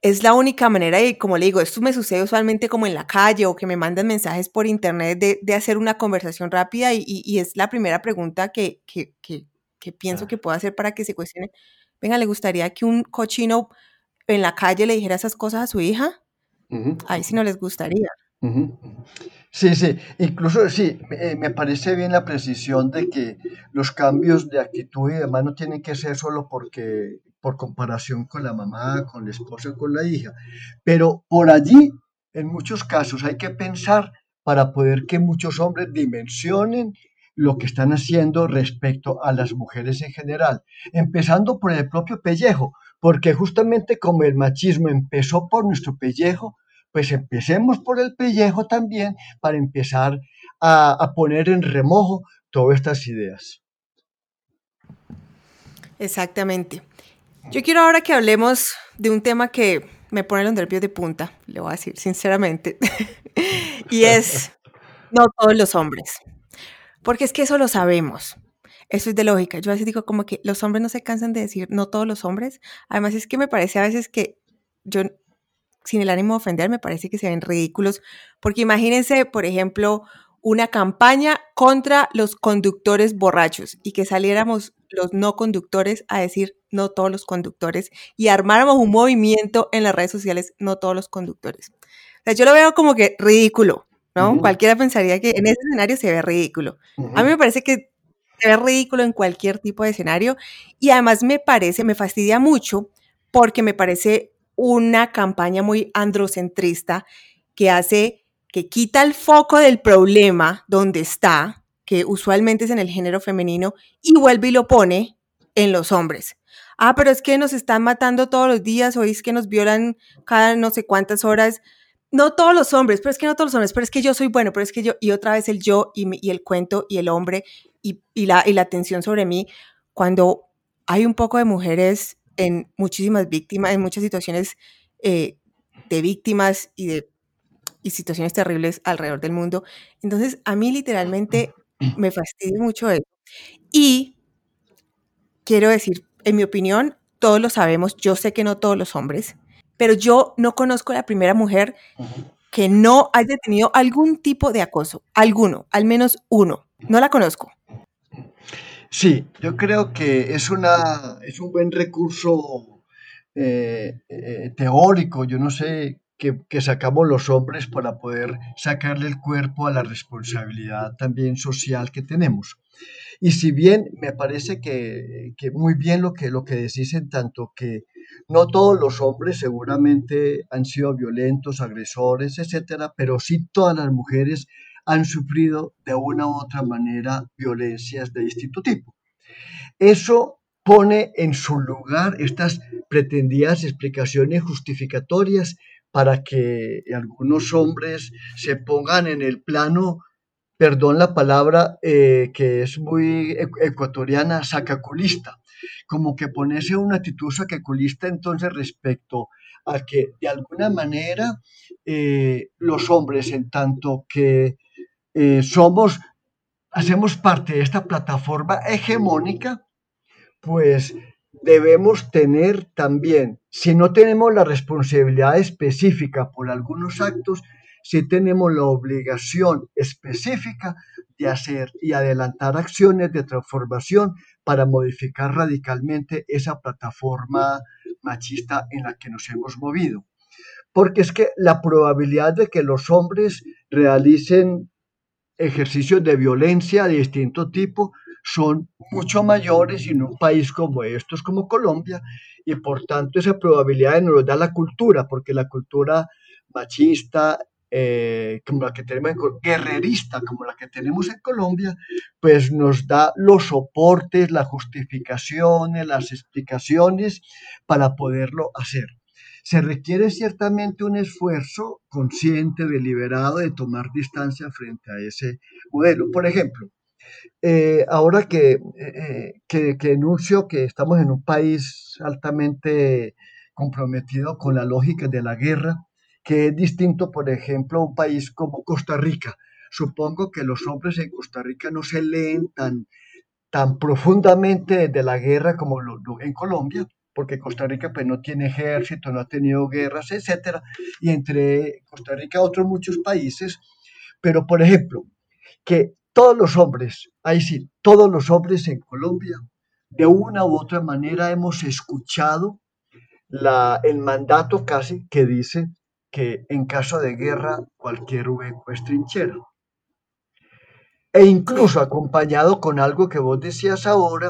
es la única manera y como le digo, esto me sucede usualmente como en la calle o que me mandan mensajes por internet de, hacer una conversación rápida y, es la primera pregunta que, que, pienso que puedo hacer para que se cuestione. Venga, ¿le gustaría que un cochino en la calle le dijera esas cosas a su hija? Ahí sí no les gustaría.
Sí, sí, incluso sí, eh, me parece bien la precisión de que los cambios de actitud y demás no tienen que ser solo porque por comparación con la mamá, con la esposa, con la hija, pero por allí, en muchos casos, hay que pensar para poder que muchos hombres dimensionen lo que están haciendo respecto a las mujeres en general, empezando por el propio pellejo, porque justamente como el machismo empezó por nuestro pellejo, pues empecemos por el pellejo también para empezar a, poner en remojo todas estas ideas.
Exactamente. Yo quiero ahora que hablemos de un tema que me pone los nervios de punta, le voy a decir sinceramente, y es no todos los hombres, porque es que eso lo sabemos, eso es de lógica. Yo a veces digo como que los hombres no se cansan de decir no todos los hombres, además es que me parece a veces que yo sin el ánimo de ofender, me parece que se ven ridículos, porque imagínense, por ejemplo, una campaña contra los conductores borrachos y que saliéramos los no conductores a decir no todos los conductores y armáramos un movimiento en las redes sociales no todos los conductores. O sea, yo lo veo como que ridículo, ¿no? Cualquiera pensaría que en ese escenario se ve ridículo. A mí me parece que se ve ridículo en cualquier tipo de escenario y además me parece, me fastidia mucho porque me parece una campaña muy androcentrista que hace, que quita el foco del problema donde está, que usualmente es en el género femenino, y vuelve y lo pone en los hombres. Ah, pero es que nos están matando todos los días, o es que nos violan cada no sé cuántas horas. No todos los hombres, pero es que no todos los hombres, pero es que yo soy bueno, pero es que yo, y otra vez el yo y, el cuento y el hombre y, la, y la atención sobre mí, cuando hay un poco de mujeres en muchísimas víctimas, en muchas situaciones eh, de víctimas y de y situaciones terribles alrededor del mundo. Entonces, a mí literalmente me fastidia mucho eso. Y quiero decir, en mi opinión, todos lo sabemos, yo sé que no todos los hombres, pero yo no conozco a la primera mujer que no haya tenido algún tipo de acoso, alguno, al menos uno. No la conozco.
Sí, yo creo que es, una, es un buen recurso eh, eh, teórico, yo no sé, que, sacamos los hombres para poder sacarle el cuerpo a la responsabilidad también social que tenemos. Y si bien me parece que, muy bien lo que, lo que decís en tanto que no todos los hombres seguramente han sido violentos, agresores, etcétera, pero sí todas las mujeres han sufrido de una u otra manera violencias de distinto tipo. Eso pone en su lugar estas pretendidas explicaciones justificatorias para que algunos hombres se pongan en el plano, perdón la palabra eh, que es muy ecuatoriana, sacaculista, como que ponerse una actitud sacaculista entonces respecto a que de alguna manera eh, los hombres en tanto que eh, somos, hacemos parte de esta plataforma hegemónica, pues debemos tener también, si no tenemos la responsabilidad específica por algunos actos, si tenemos la obligación específica de hacer y adelantar acciones de transformación para modificar radicalmente esa plataforma machista en la que nos hemos movido. Porque es que la probabilidad de que los hombres realicen ejercicios de violencia de distinto tipo son mucho mayores en un país como estos, como Colombia, y por tanto esa probabilidad nos lo da la cultura, porque la cultura machista, eh, como la que tenemos en, guerrerista, como la que tenemos en Colombia, pues nos da los soportes, las justificaciones, las explicaciones para poderlo hacer. Se requiere ciertamente un esfuerzo consciente, deliberado, de tomar distancia frente a ese modelo. Por ejemplo, eh, ahora que, eh, que, que enuncio que estamos en un país altamente comprometido con la lógica de la guerra, que es distinto, por ejemplo, a un país como Costa Rica. Supongo que los hombres en Costa Rica no se leen tan, tan profundamente de la guerra como lo, en Colombia, porque Costa Rica pues, no tiene ejército, no ha tenido guerras, etc. Y entre Costa Rica y otros muchos países. Pero, por ejemplo, que todos los hombres, ahí sí, todos los hombres en Colombia, de una u otra manera hemos escuchado la, el mandato casi que dice que en caso de guerra cualquier hueco es trinchera. E incluso acompañado con algo que vos decías ahora,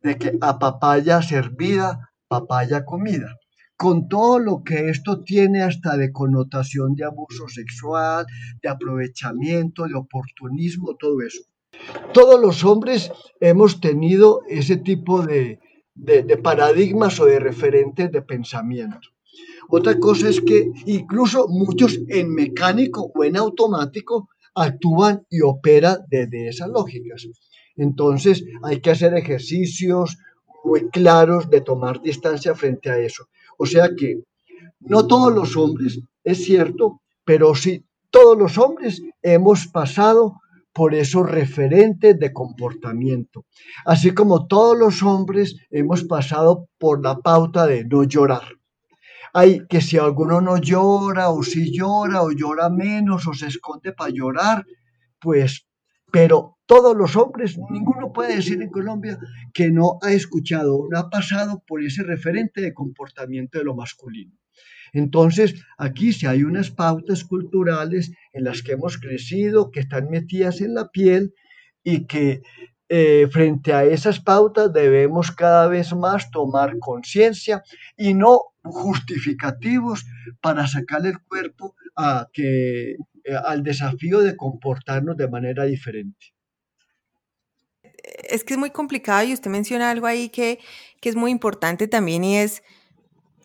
de que a papaya servida, papaya comida con todo lo que esto tiene hasta de connotación de abuso sexual, de aprovechamiento, de oportunismo, todo eso. Todos los hombres hemos tenido ese tipo de, paradigmas o de referentes de pensamiento. Otra cosa es que incluso muchos en mecánico o en automático actúan y operan desde esas lógicas. Entonces hay que hacer ejercicios muy claros de tomar distancia frente a eso. O sea que no todos los hombres, es cierto, pero sí todos los hombres hemos pasado por esos referentes de comportamiento. Así como todos los hombres hemos pasado por la pauta de no llorar. Hay que si alguno no llora o si llora o llora menos o se esconde para llorar, pues, pero todos los hombres, ninguno puede decir en Colombia que no ha escuchado o no ha pasado por ese referente de comportamiento de lo masculino. Entonces, aquí sí hay unas pautas culturales en las que hemos crecido, que están metidas en la piel y que eh, frente a esas pautas debemos cada vez más tomar conciencia y no justificativos para sacar el cuerpo a que, eh, al desafío de comportarnos de manera diferente.
Es que es muy complicado y usted menciona algo ahí que, es muy importante también y es,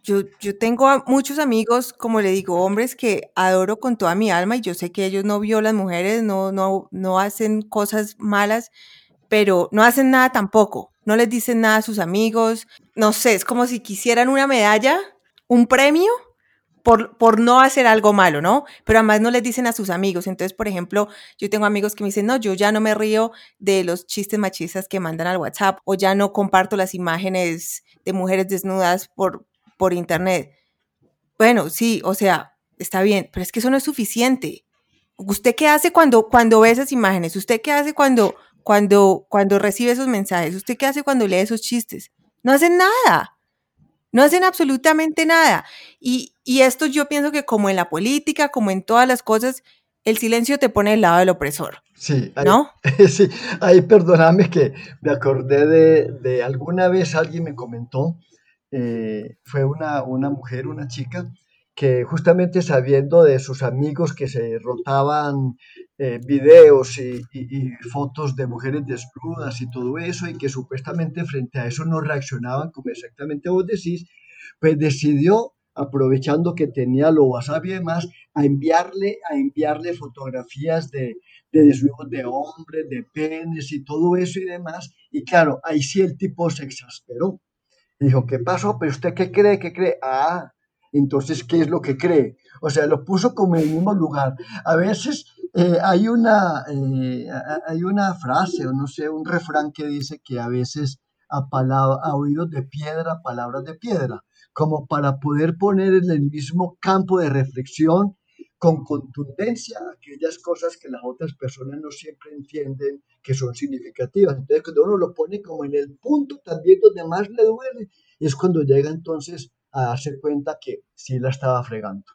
yo, yo tengo muchos amigos, como le digo, hombres que adoro con toda mi alma y yo sé que ellos no violan mujeres, no, no, no hacen cosas malas, pero no hacen nada tampoco, no les dicen nada a sus amigos, no sé, es como si quisieran una medalla, un premio, por, no hacer algo malo, ¿no? Pero además no les dicen a sus amigos. Entonces, por ejemplo, yo tengo amigos que me dicen, no, yo ya no me río de los chistes machistas que mandan al WhatsApp o ya no comparto las imágenes de mujeres desnudas por, por internet. Bueno, sí, o sea, está bien, pero es que eso no es suficiente. ¿Usted qué hace cuando, cuando ve esas imágenes? ¿Usted qué hace cuando, cuando, cuando recibe esos mensajes? ¿Usted qué hace cuando lee esos chistes? No hacen nada. No hacen absolutamente nada. Y, esto yo pienso que como en la política, como en todas las cosas, el silencio te pone al lado del opresor.
Sí, ¿no? Sí, ahí perdóname que me acordé de, alguna vez alguien me comentó, eh, fue una, una mujer, una chica, que justamente sabiendo de sus amigos que se rotaban eh, videos y, fotos de mujeres desnudas y todo eso, y que supuestamente frente a eso no reaccionaban como exactamente vos decís, pues decidió, aprovechando que tenía lo WhatsApp y demás, a enviarle, a enviarle fotografías de, de desnudos de hombres, de penes y todo eso y demás. Y claro, ahí sí el tipo se exasperó. Dijo, ¿qué pasó? ¿Pero usted qué cree? ¿Qué cree? Ah, entonces, ¿qué es lo que cree? O sea, lo puso como en el mismo lugar. A veces Eh, hay, una, eh, hay una frase, o no sé, un refrán que dice que a veces a, a oídos de piedra, palabras de piedra, como para poder poner en el mismo campo de reflexión con contundencia aquellas cosas que las otras personas no siempre entienden que son significativas. Entonces, cuando uno lo pone como en el punto también donde más le duele, es cuando llega entonces a darse cuenta que sí la estaba fregando.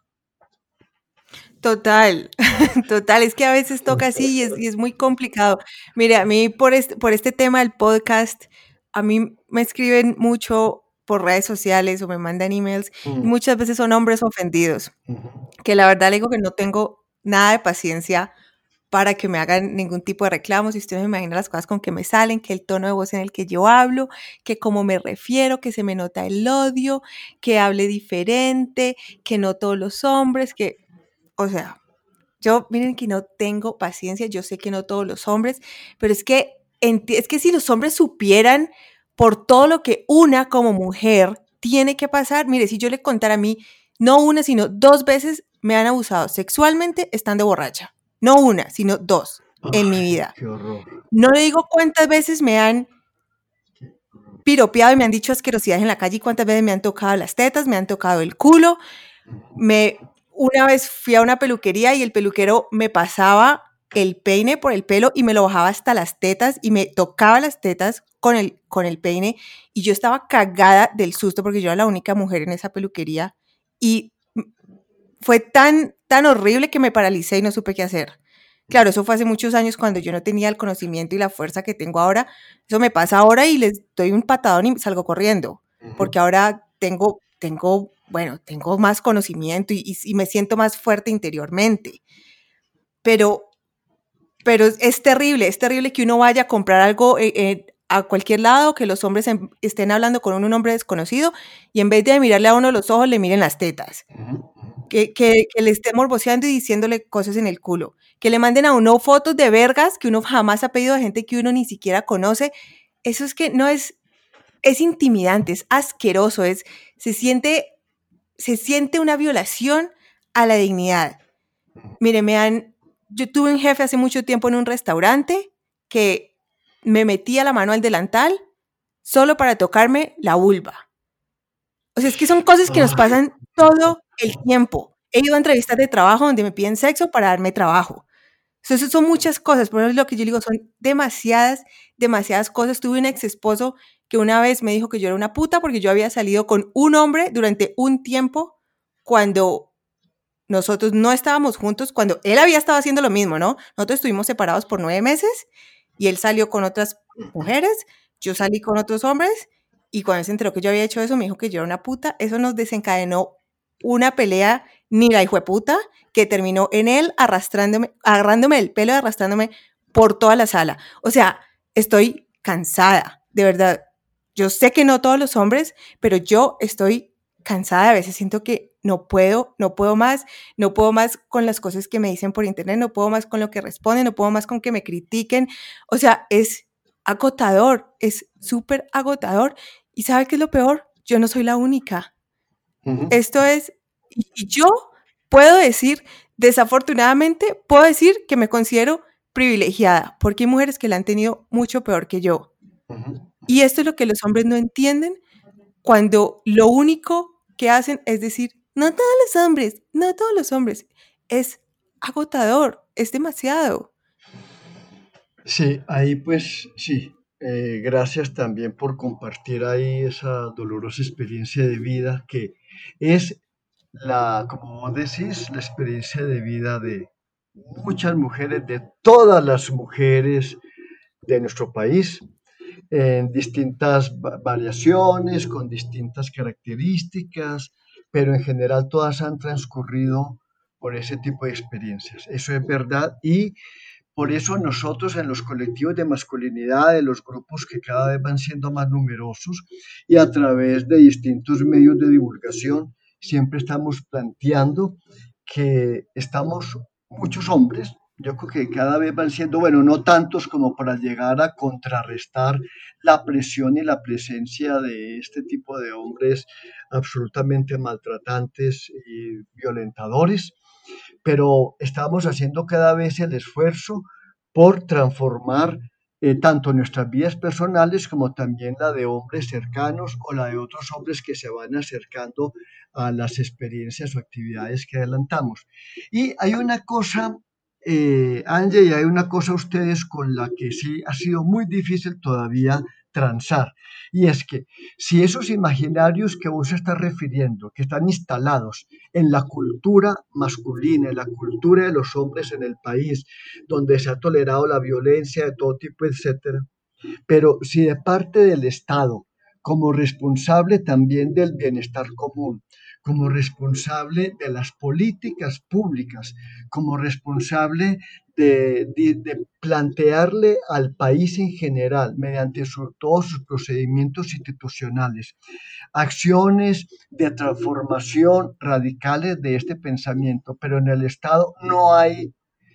Total, total, es que a veces toca así y es, muy complicado. Mire, a mí por este, por este tema del podcast, a mí me escriben mucho por redes sociales o me mandan emails y muchas veces son hombres ofendidos, que la verdad le digo que no tengo nada de paciencia para que me hagan ningún tipo de reclamos. Si usted me imagina las cosas con que me salen, que el tono de voz en el que yo hablo, que cómo me refiero, que se me nota el odio, que hable diferente, que no todos los hombres, que, o sea, yo miren que no tengo paciencia, yo sé que no todos los hombres, pero es que, es que si los hombres supieran por todo lo que una como mujer tiene que pasar. Mire, si yo le contara a mí, no una, sino dos veces me han abusado sexualmente estando borracha. No una, sino dos en mi vida. No le digo cuántas veces me han piropeado y me han dicho asquerosidades en la calle y cuántas veces me han tocado las tetas, me han tocado el culo. Me, una vez fui a una peluquería y el peluquero me pasaba el peine por el pelo y me lo bajaba hasta las tetas y me tocaba las tetas con el, con el peine y yo estaba cagada del susto porque yo era la única mujer en esa peluquería y fue tan, tan horrible que me paralicé y no supe qué hacer. Claro, eso fue hace muchos años cuando yo no tenía el conocimiento y la fuerza que tengo ahora. Eso me pasa ahora y les doy un patadón y salgo corriendo, porque ahora tengo, tengo, bueno, tengo más conocimiento y, y me siento más fuerte interiormente. Pero pero es terrible, es terrible que uno vaya a comprar algo eh, eh, a cualquier lado, que los hombres em, estén hablando con un hombre desconocido y en vez de mirarle a uno los ojos, le miren las tetas. Que, que, le estén morboseando y diciéndole cosas en el culo. Que le manden a uno fotos de vergas que uno jamás ha pedido a gente que uno ni siquiera conoce. Eso es que no es, es intimidante, es asqueroso, es, se siente, se siente una violación a la dignidad. Mire, me han, yo tuve un jefe hace mucho tiempo en un restaurante que me metía la mano al delantal solo para tocarme la vulva. O sea, es que son cosas que nos pasan todo el tiempo. He ido a entrevistas de trabajo donde me piden sexo para darme trabajo. Entonces, son muchas cosas, por eso lo que yo digo, son demasiadas, demasiadas cosas. Tuve un ex esposo que una vez me dijo que yo era una puta porque yo había salido con un hombre durante un tiempo cuando nosotros no estábamos juntos cuando él había estado haciendo lo mismo, ¿no? Nosotros estuvimos separados por nueve meses y él salió con otras mujeres, yo salí con otros hombres y cuando se enteró que yo había hecho eso me dijo que yo era una puta. Eso nos desencadenó una pelea ni la hijo de puta que terminó en él arrastrándome, agarrándome el pelo y arrastrándome por toda la sala. O sea, estoy cansada, de verdad. Yo sé que no todos los hombres, pero yo estoy cansada. A veces siento que no puedo, no puedo más, no puedo más con las cosas que me dicen por internet, no puedo más con lo que responden, no puedo más con que me critiquen. O sea, es agotador, es súper agotador. ¿Y sabe qué es lo peor? Yo no soy la única. Esto es, y yo puedo decir, desafortunadamente, puedo decir que me considero privilegiada, porque hay mujeres que la han tenido mucho peor que yo. Y esto es lo que los hombres no entienden cuando lo único que hacen es decir, no todos los hombres, no todos los hombres. Es agotador, es demasiado.
Sí, ahí pues sí. Eh, gracias también por compartir ahí esa dolorosa experiencia de vida que es la, como decís, la experiencia de vida de muchas mujeres, de todas las mujeres de nuestro país, en distintas variaciones, con distintas características, pero en general todas han transcurrido por ese tipo de experiencias. Eso es verdad y por eso nosotros en los colectivos de masculinidad, de los grupos que cada vez van siendo más numerosos y a través de distintos medios de divulgación, siempre estamos planteando que estamos muchos hombres, yo creo que cada vez van siendo, bueno, no tantos como para llegar a contrarrestar la presión y la presencia de este tipo de hombres absolutamente maltratantes y violentadores, pero estamos haciendo cada vez el esfuerzo por transformar eh, tanto nuestras vidas personales como también la de hombres cercanos o la de otros hombres que se van acercando a las experiencias o actividades que adelantamos. Y hay una cosa, eh, Angie, y hay una cosa ustedes con la que sí ha sido muy difícil todavía transar. Y es que si esos imaginarios que vos estás refiriendo, que están instalados en la cultura masculina, en la cultura de los hombres en el país, donde se ha tolerado la violencia de todo tipo, etcétera, pero si de parte del Estado, como responsable también del bienestar común, como responsable de las políticas públicas, como responsable de, plantearle al país en general, mediante todos sus procedimientos institucionales, acciones de transformación radicales de este pensamiento, pero en el Estado no hay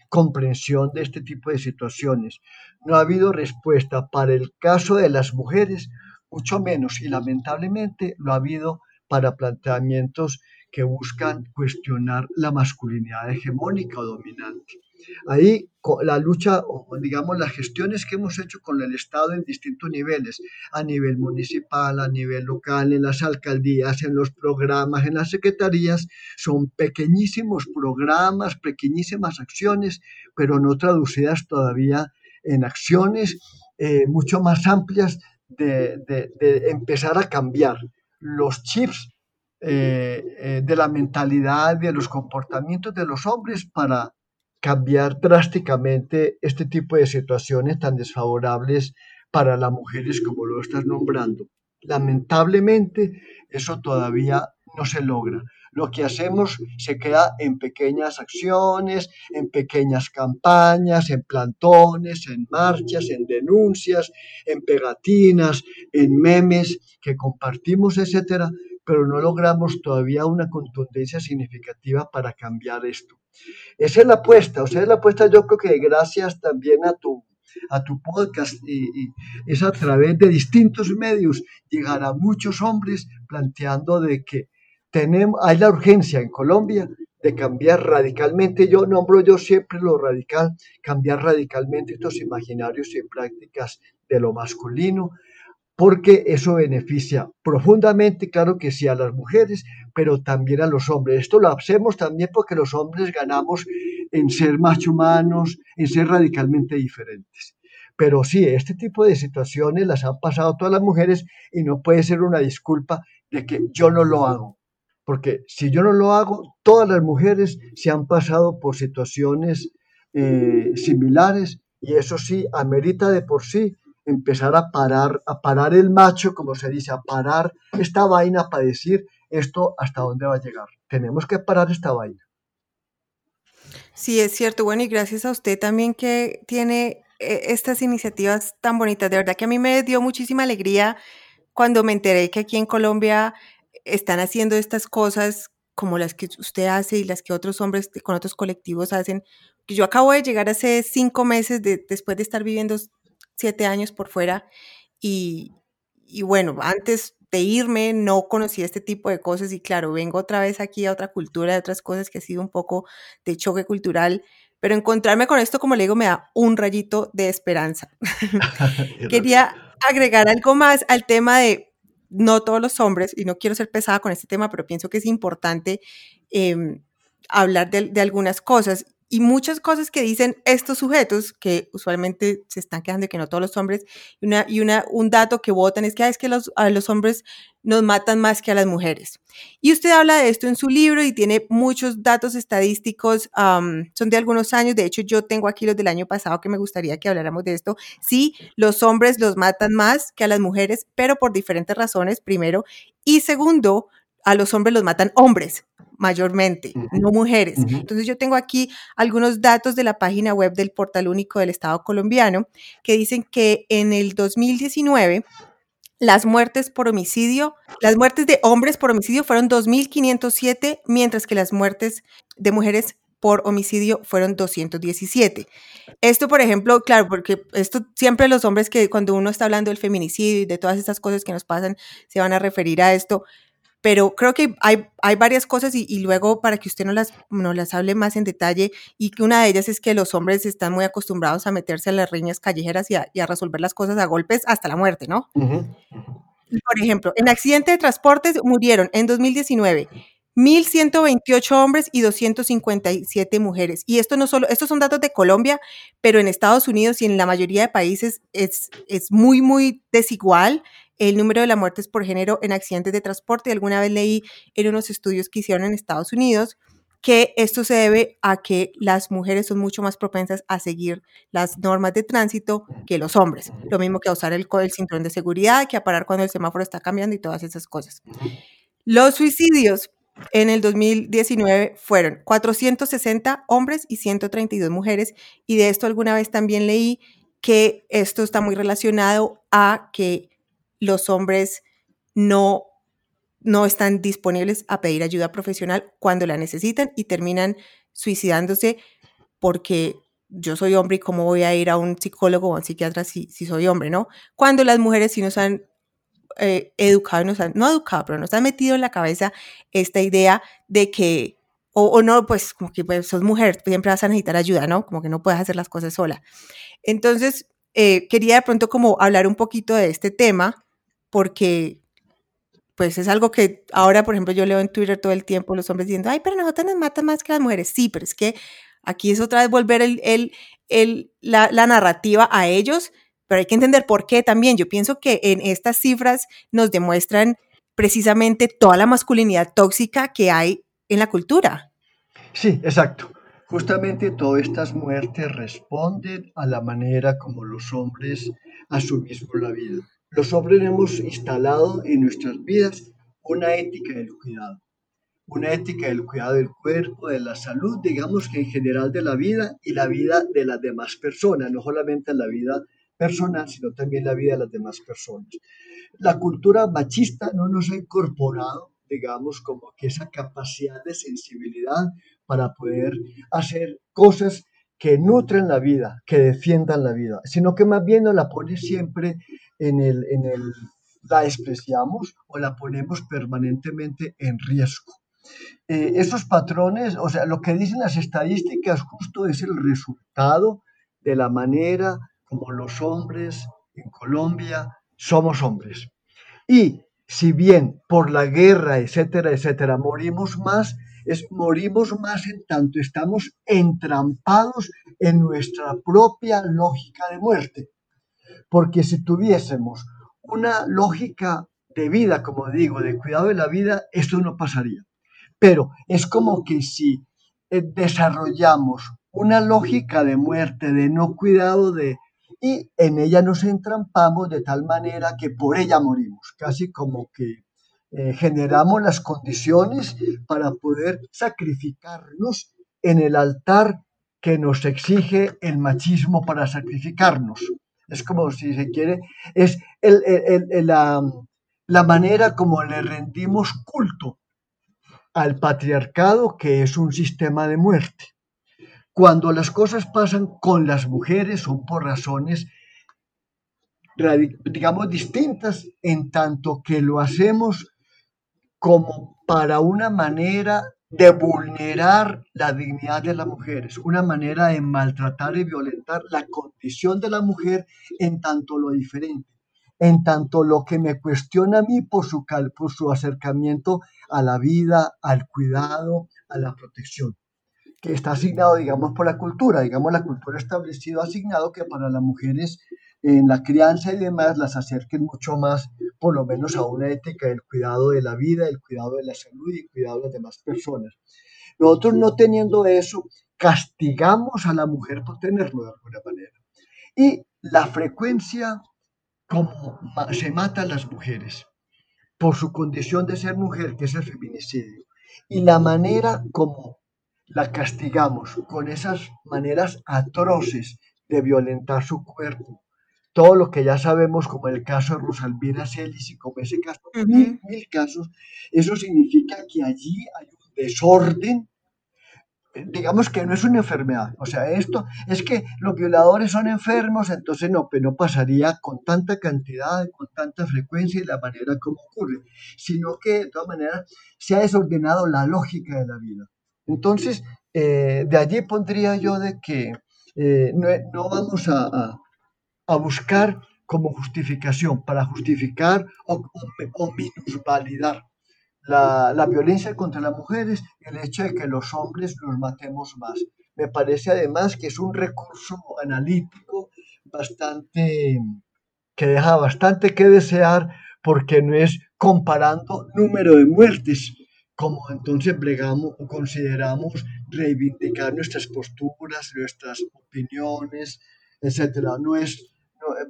comprensión de este tipo de situaciones. No ha habido respuesta para el caso de las mujeres, mucho menos, y lamentablemente lo ha habido para planteamientos que buscan cuestionar la masculinidad hegemónica o dominante. Ahí la lucha, o digamos, las gestiones que hemos hecho con el Estado en distintos niveles, a nivel municipal, a nivel local, en las alcaldías, en los programas, en las secretarías, son pequeñísimos programas, pequeñísimas acciones, pero no traducidas todavía en acciones eh, mucho más amplias de, empezar a cambiar los chips eh, eh, de la mentalidad, de los comportamientos de los hombres para cambiar drásticamente este tipo de situaciones tan desfavorables para las mujeres como lo estás nombrando. Lamentablemente, eso todavía no se logra. Lo que hacemos se queda en pequeñas acciones, en pequeñas campañas, en plantones, en marchas, en denuncias, en pegatinas, en memes que compartimos, etcétera, pero no logramos todavía una contundencia significativa para cambiar esto. Esa es la apuesta, o sea, es la apuesta yo creo que gracias también a tu, a tu podcast y, es a través de distintos medios llegar a muchos hombres planteando de que tenemos, hay la urgencia en Colombia de cambiar radicalmente, yo nombro yo siempre lo radical, cambiar radicalmente estos imaginarios y prácticas de lo masculino, porque eso beneficia profundamente, claro que sí, a las mujeres, pero también a los hombres. Esto lo hacemos también porque los hombres ganamos en ser más humanos, en ser radicalmente diferentes. Pero sí, este tipo de situaciones las han pasado todas las mujeres y no puede ser una disculpa de que yo no lo hago. Porque si yo no lo hago, todas las mujeres se han pasado por situaciones eh, similares y eso sí, amerita de por sí empezar a parar, a parar el macho, como se dice, a parar esta vaina para decir esto hasta dónde va a llegar. Tenemos que parar esta vaina.
Sí, es cierto. Bueno, y gracias a usted también que tiene eh, estas iniciativas tan bonitas. De verdad que a mí me dio muchísima alegría cuando me enteré que aquí en Colombia están haciendo estas cosas como las que usted hace y las que otros hombres con otros colectivos hacen. Yo acabo de llegar hace cinco meses después de estar viviendo siete años por fuera y, bueno, antes de irme no conocía este tipo de cosas y claro, vengo otra vez aquí a otra cultura, de otras cosas que ha sido un poco de choque cultural, pero encontrarme con esto, como le digo, me da un rayito de esperanza. Quería agregar algo más al tema de no todos los hombres, y no quiero ser pesada con este tema, pero pienso que es importante em, hablar de, de, algunas cosas y muchas cosas que dicen estos sujetos, que usualmente se están quejando de que no todos los hombres, y, una, y una, un dato que votan es que, ah, es que a los hombres nos matan más que a las mujeres. Y usted habla de esto en su libro y tiene muchos datos estadísticos, son de algunos años, de hecho yo tengo aquí los del año pasado que me gustaría que habláramos de esto. Sí, los hombres los matan más que a las mujeres, pero por diferentes razones, primero, y segundo, a los hombres los matan hombres mayormente, no mujeres. Entonces yo tengo aquí algunos datos de la página web del Portal Único del Estado colombiano que dicen que en el 2019 las muertes por homicidio, las muertes de hombres por homicidio fueron 2.507, mientras que las muertes de mujeres por homicidio fueron 217. Esto, por ejemplo, claro, porque esto siempre los hombres que cuando uno está hablando del feminicidio y de todas estas cosas que nos pasan, se van a referir a esto, pero creo que hay, hay varias cosas y, luego para que usted no las, no las hable más en detalle y que una de ellas es que los hombres están muy acostumbrados a meterse en las riñas callejeras y a, resolver las cosas a golpes hasta la muerte, ¿no? Por ejemplo, en accidente de transportes murieron en 2019 1.128 hombres y 257 mujeres. Y esto no solo, estos son datos de Colombia, pero en Estados Unidos y en la mayoría de países es, es muy, muy desigual el número de las muertes por género en accidentes de transporte. Alguna vez leí en unos estudios que hicieron en Estados Unidos que esto se debe a que las mujeres son mucho más propensas a seguir las normas de tránsito que los hombres. Lo mismo que a usar el, el cinturón de seguridad, que a parar cuando el semáforo está cambiando y todas esas cosas. Los suicidios en el 2019 fueron 460 hombres y 132 mujeres, y de esto alguna vez también leí que esto está muy relacionado a que los hombres no, no están disponibles a pedir ayuda profesional cuando la necesitan y terminan suicidándose porque yo soy hombre y cómo voy a ir a un psicólogo o a un psiquiatra si, si soy hombre, ¿no? Cuando las mujeres sí nos han eh, educado, nos han, no educado, pero nos han metido en la cabeza esta idea de que, o, no, pues como que pues, sos mujer, siempre vas a necesitar ayuda, ¿no? Como que no puedes hacer las cosas sola. Entonces, eh, quería de pronto como hablar un poquito de este tema, porque pues es algo que ahora, por ejemplo, yo leo en Twitter todo el tiempo los hombres diciendo, ay, pero nosotros nos matan más que las mujeres. Sí, pero es que aquí es otra vez volver el, el, el, la, la narrativa a ellos pero hay que entender por qué también. Yo pienso que en estas cifras nos demuestran precisamente toda la masculinidad tóxica que hay en la cultura.
Sí, exacto. Justamente todas estas muertes responden a la manera como los hombres asumimos la vida. Los hombres hemos instalado en nuestras vidas una ética del cuidado, una ética del cuidado del cuerpo, de la salud, digamos que en general de la vida y la vida de las demás personas, no solamente la vida personal, sino también la vida de las demás personas. La cultura machista no nos ha incorporado, digamos, como que esa capacidad de sensibilidad para poder hacer cosas que nutren la vida, que defiendan la vida, sino que más bien nos la pone siempre en el, la despreciamos o la ponemos permanentemente en riesgo. Eh, esos patrones, o sea, lo que dicen las estadísticas justo es el resultado de la manera como los hombres en Colombia somos hombres. Y si bien por la guerra, etcétera, etcétera, morimos más, es morimos más en tanto estamos entrampados en nuestra propia lógica de muerte. Porque si tuviésemos una lógica de vida, como digo, de cuidado de la vida, esto no pasaría. Pero es como que si eh, desarrollamos una lógica de muerte, de no cuidado de, y en ella nos entrampamos de tal manera que por ella morimos, casi como que eh, generamos las condiciones para poder sacrificarnos en el altar que nos exige el machismo para sacrificarnos. Es como si se quiere, es la, la manera como le rendimos culto al patriarcado, que es un sistema de muerte. Cuando las cosas pasan con las mujeres son por razones, digamos, distintas, en tanto que lo hacemos como para una manera de vulnerar la dignidad de las mujeres, una manera de maltratar y violentar la condición de la mujer en tanto lo diferente, en tanto lo que me cuestiona a mí por su, por su acercamiento a la vida, al cuidado, a la protección que está asignado, digamos, por la cultura. Digamos, la cultura ha establecido, asignado que para las mujeres en la crianza y demás las acerquen mucho más, por lo menos a una ética del cuidado de la vida, del cuidado de la salud y el cuidado de las demás personas. Nosotros no teniendo eso, castigamos a la mujer por tenerlo de alguna manera. Y la frecuencia como se matan las mujeres por su condición de ser mujer, que es el feminicidio, y la manera como la castigamos con esas maneras atroces de violentar su cuerpo. Todo lo que ya sabemos, como el caso de Rosalvira Celis y como ese caso, mil, casos, eso significa que allí hay un desorden digamos que no es una enfermedad. O sea, esto es que los violadores son enfermos, entonces no, pero no pasaría con tanta cantidad, con tanta frecuencia y la manera como ocurre, sino que de todas maneras se ha desordenado la lógica de la vida. Entonces, eh, de allí pondría yo de que eh, no, vamos a, buscar como justificación, para justificar o, o, o minusvalidar la, violencia contra las mujeres el hecho de que los hombres los matemos más. Me parece además que es un recurso analítico bastante que deja bastante que desear porque no es comparando número de muertes, como entonces bregamos o consideramos reivindicar nuestras posturas, nuestras opiniones, etcétera. No es,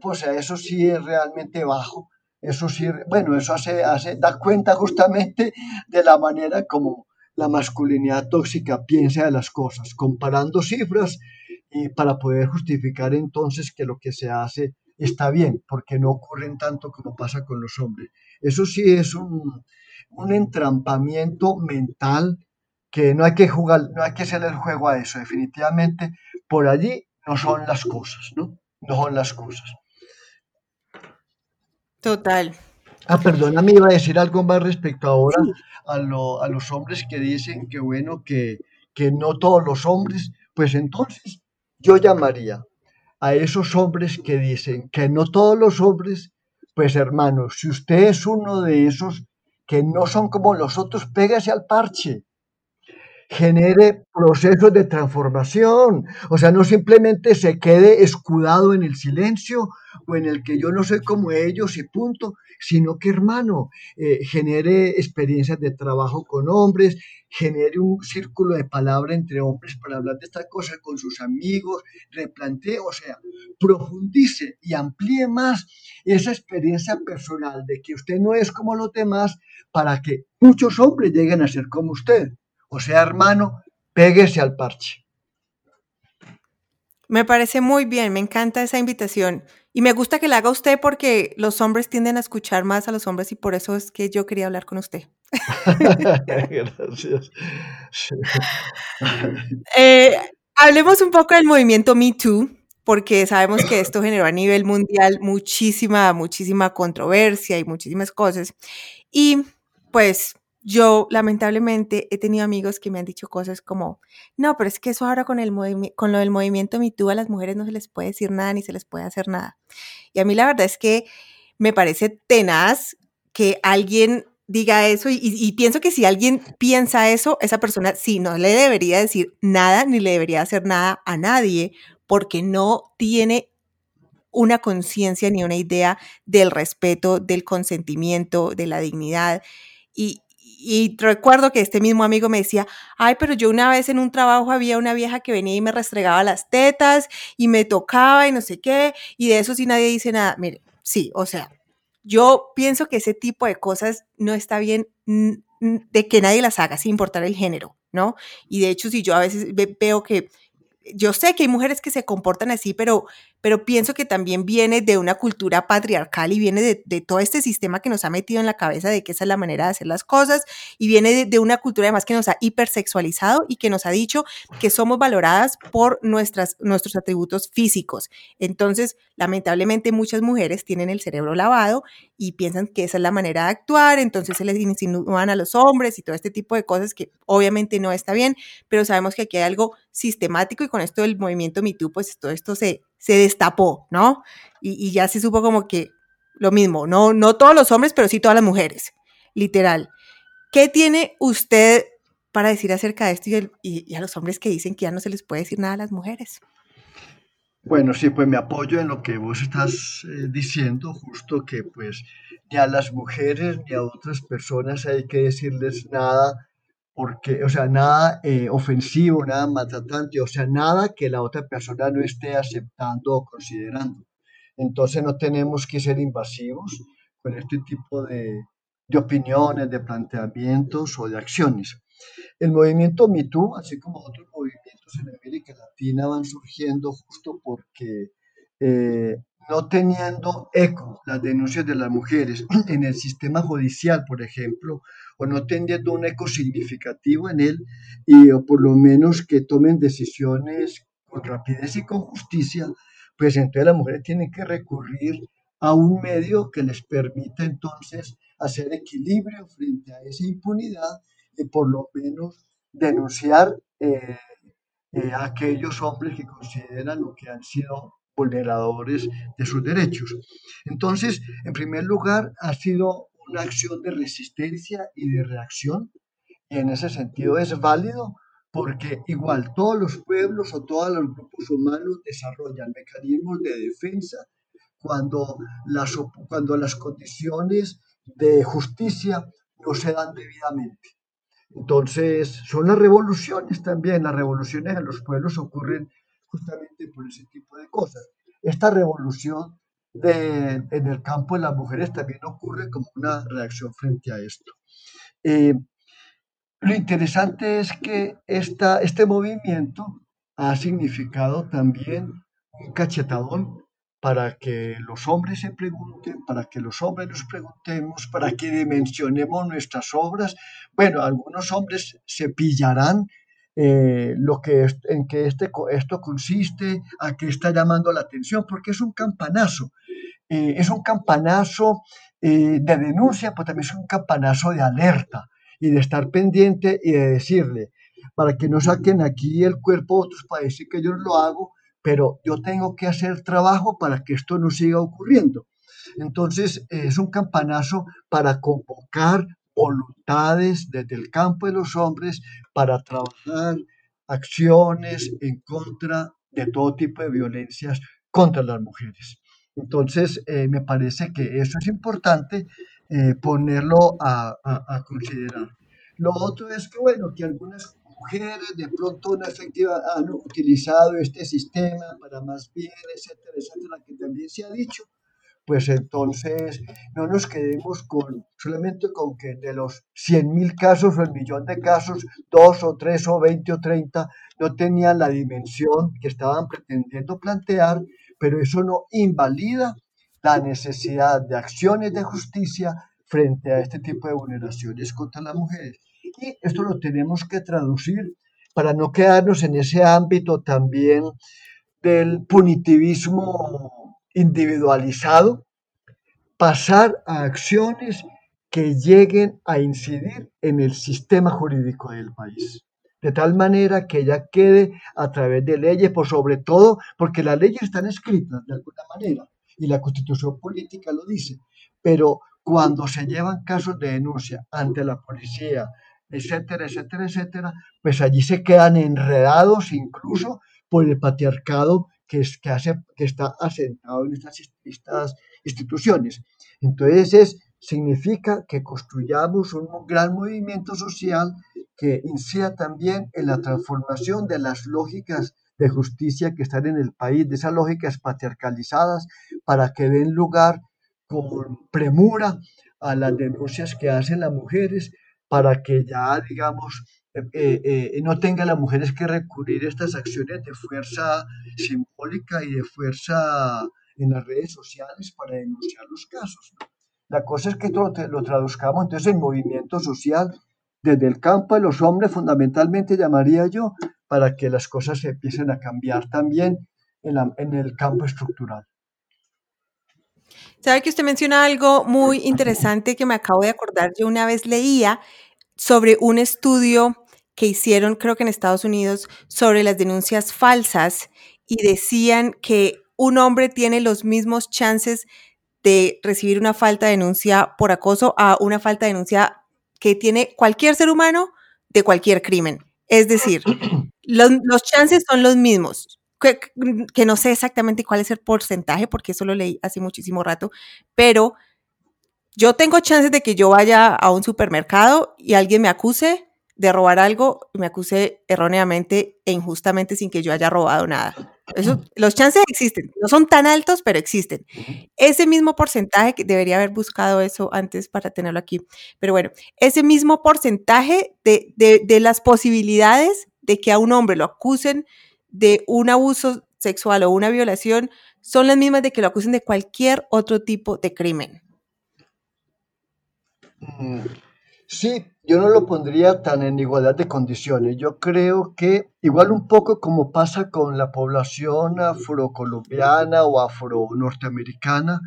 pues eso sí es realmente bajo eso sí, bueno, eso hace, hace, da cuenta justamente de la manera como la masculinidad tóxica piensa de las cosas, comparando cifras y para poder justificar entonces que lo que se hace está bien, porque no ocurren tanto como pasa con los hombres. Eso sí es un, un entrampamiento mental que no hay que jugar, no hay que hacer el juego a eso, definitivamente por allí no son las cosas, ¿no? No son las cosas.
Total.
Ah, perdona, me iba a decir algo más respecto ahora a, a, los hombres que dicen que bueno, que, que no todos los hombres, pues entonces yo llamaría a esos hombres que dicen que no todos los hombres, pues hermano, si usted es uno de esos que no son como los otros, pégase al parche genere procesos de transformación. O sea, no simplemente se quede escudado en el silencio o en el que yo no soy como ellos y punto, sino que, hermano, eh, genere experiencias de trabajo con hombres, genere un círculo de palabra entre hombres para hablar de estas cosas con sus amigos, replantee, o sea, profundice y amplíe más esa experiencia personal de que usted no es como los demás para que muchos hombres lleguen a ser como usted. O sea, hermano, péguese al parche.
Me parece muy bien, me encanta esa invitación. Y me gusta que la haga usted porque los hombres tienden a escuchar más a los hombres y por eso es que yo quería hablar con usted. Gracias. Eh, hablemos un poco del movimiento Me Too, porque sabemos que esto generó a nivel mundial muchísima, muchísima controversia y muchísimas cosas. Y pues yo lamentablemente he tenido amigos que me han dicho cosas como, no, pero es que eso ahora con, el con lo del movimiento MeToo a las mujeres no se les puede decir nada ni se les puede hacer nada. Y a mí la verdad es que me parece tenaz que alguien diga eso y, y, pienso que si alguien piensa eso, esa persona sí, no le debería decir nada ni le debería hacer nada a nadie porque no tiene una conciencia ni una idea del respeto, del consentimiento, de la dignidad. Y, y recuerdo que este mismo amigo me decía, ay, pero yo una vez en un trabajo había una vieja que venía y me restregaba las tetas y me tocaba y no sé qué, y de eso sí nadie dice nada. Mire, sí, o sea, yo pienso que ese tipo de cosas no está bien de que nadie las haga sin importar el género, ¿no? Y de hecho, si yo a veces veo que yo sé que hay mujeres que se comportan así, pero, pero pienso que también viene de una cultura patriarcal y viene de, todo este sistema que nos ha metido en la cabeza de que esa es la manera de hacer las cosas y viene de, una cultura además que nos ha hipersexualizado y que nos ha dicho que somos valoradas por nuestras, nuestros atributos físicos. Entonces, lamentablemente muchas mujeres tienen el cerebro lavado y piensan que esa es la manera de actuar, entonces se les insinúan a los hombres y todo este tipo de cosas que obviamente no está bien, pero sabemos que aquí hay algo sistemático y con esto del movimiento MeToo, pues todo esto se, se destapó, ¿no? Y, ya se supo como que lo mismo, no, no todos los hombres, pero sí todas las mujeres, literal. ¿Qué tiene usted para decir acerca de esto y, a los hombres que dicen que ya no se les puede decir nada a las mujeres?
Bueno, sí, pues me apoyo en lo que vos estás eh, diciendo, justo que pues ni a las mujeres ni a otras personas hay que decirles nada porque, o sea, nada eh, ofensivo, nada maltratante, o sea, nada que la otra persona no esté aceptando o considerando. Entonces no tenemos que ser invasivos con este tipo de, de opiniones, de planteamientos o de acciones. El movimiento MeToo, así como otros movimientos en América Latina, van surgiendo justo porque eh, no teniendo eco las denuncias de las mujeres en el sistema judicial, por ejemplo, o no teniendo un eco significativo en él, y o por lo menos que tomen decisiones con rapidez y con justicia, pues entonces las mujeres tienen que recurrir a un medio que les permita entonces hacer equilibrio frente a esa impunidad y por lo menos denunciar eh, eh, a aquellos hombres que consideran lo que han sido vulneradores de sus derechos. Entonces, en primer lugar, ha sido una acción de resistencia y de reacción, y en ese sentido es válido porque igual todos los pueblos o todos los grupos humanos desarrollan mecanismos de defensa cuando las, cuando las condiciones de justicia no se dan debidamente. Entonces, son las revoluciones también, las revoluciones en los pueblos ocurren justamente por ese tipo de cosas. Esta revolución de, en el campo de las mujeres también ocurre como una reacción frente a esto. Eh, lo interesante es que esta, este movimiento ha significado también un cachetadón para que los hombres se pregunten, para que los hombres nos preguntemos, para que dimensionemos nuestras obras. Bueno, algunos hombres se pillarán eh, lo que en que este, esto consiste, a qué está llamando la atención, porque es un campanazo. Eh, es un campanazo eh, de denuncia, pero también es un campanazo de alerta y de estar pendiente y de decirle, para que no saquen aquí el cuerpo otros para decir que yo lo hago, pero yo tengo que hacer trabajo para que esto no siga ocurriendo. Entonces, es un campanazo para convocar voluntades desde el campo de los hombres para trabajar acciones en contra de todo tipo de violencias contra las mujeres. Entonces, eh, me parece que eso es importante eh, ponerlo a, considerar. Lo otro es que, bueno, que algunas mujeres de pronto no efectiva han utilizado este sistema para más bien, etcétera, etcétera, que también se ha dicho, pues entonces no nos quedemos con solamente con que de los 100.000 casos o el millón de casos, dos o tres o 20 o 30 no tenían la dimensión que estaban pretendiendo plantear, pero eso no invalida la necesidad de acciones de justicia frente a este tipo de vulneraciones contra las mujeres. Y esto lo tenemos que traducir para no quedarnos en ese ámbito también del punitivismo individualizado, pasar a acciones que lleguen a incidir en el sistema jurídico del país, de tal manera que ella quede a través de leyes, por sobre todo porque las leyes están escritas de alguna manera, y la constitución política lo dice, pero cuando se llevan casos de denuncia ante la policía, etcétera, etcétera, etcétera, pues allí se quedan enredados incluso por el patriarcado que, es, que, hace, que está asentado en estas, estas instituciones. Entonces es, significa que construyamos un gran movimiento social que incida también en la transformación de las lógicas de justicia que están en el país, de esas lógicas patriarcalizadas, para que den lugar con premura a las denuncias que hacen las mujeres, para que ya, digamos, eh, eh, no tengan las mujeres que recurrir a estas acciones de fuerza simbólica y de fuerza en las redes sociales para denunciar los casos. La cosa es que lo, lo traduzcamos entonces en movimiento social desde el campo de los hombres, fundamentalmente llamaría yo, para que las cosas se empiecen a cambiar también en, el campo estructural.
Sabe que usted menciona algo muy interesante que me acabo de acordar. Yo una vez leía sobre un estudio que hicieron, creo que en Estados Unidos, sobre las denuncias falsas y decían que un hombre tiene los mismos chances de recibir una falta de denuncia por acoso a una falta de denuncia que tiene cualquier ser humano de cualquier crimen. Es decir, los, chances son los mismos. Que, no sé exactamente cuál es el porcentaje, porque eso lo leí hace muchísimo rato, pero yo tengo chances de que yo vaya a un supermercado y alguien me acuse de robar algo y me acuse erróneamente e injustamente sin que yo haya robado nada. Eso, los chances existen, no son tan altos, pero existen. Ese mismo porcentaje, que debería haber buscado eso antes para tenerlo aquí, pero bueno, ese mismo porcentaje de, de, de las posibilidades de que a un hombre lo acusen de un abuso sexual o una violación son las mismas de que lo acusen de cualquier otro tipo de crimen.
Mm, sí, yo no lo pondría tan en igualdad de condiciones. Yo creo que igual un poco como pasa con la población afrocolombiana o afro-norteamericana,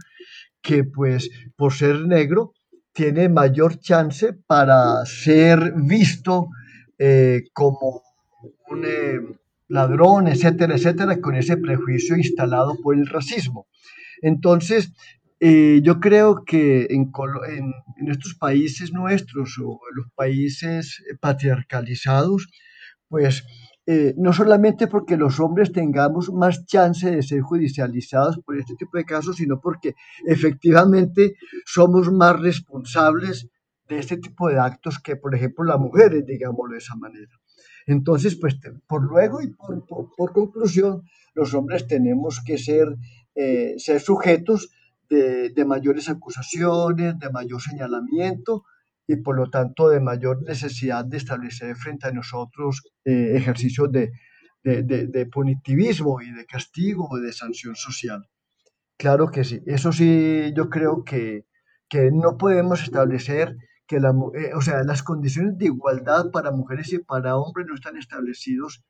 que pues por ser negro tiene mayor chance para ser visto eh, como un eh, ladrón, etcétera, etcétera, con ese prejuicio instalado por el racismo. Entonces, eh, yo creo que en, en, estos países nuestros o en los países patriarcalizados, pues eh, no solamente porque los hombres tengamos más chance de ser judicializados por este tipo de casos, sino porque efectivamente somos más responsables de este tipo de actos que, por ejemplo, las mujeres, digámoslo de esa manera. Entonces, pues por luego y por, conclusión, los hombres tenemos que ser, eh, ser sujetos de, mayores acusaciones, de mayor señalamiento y por lo tanto de mayor necesidad de establecer frente a nosotros eh, ejercicios de, de, punitivismo y de castigo o de sanción social. Claro que sí, eso sí, yo creo que, que no podemos establecer que la, eh, o sea, las condiciones de igualdad para mujeres y para hombres no están establecidos.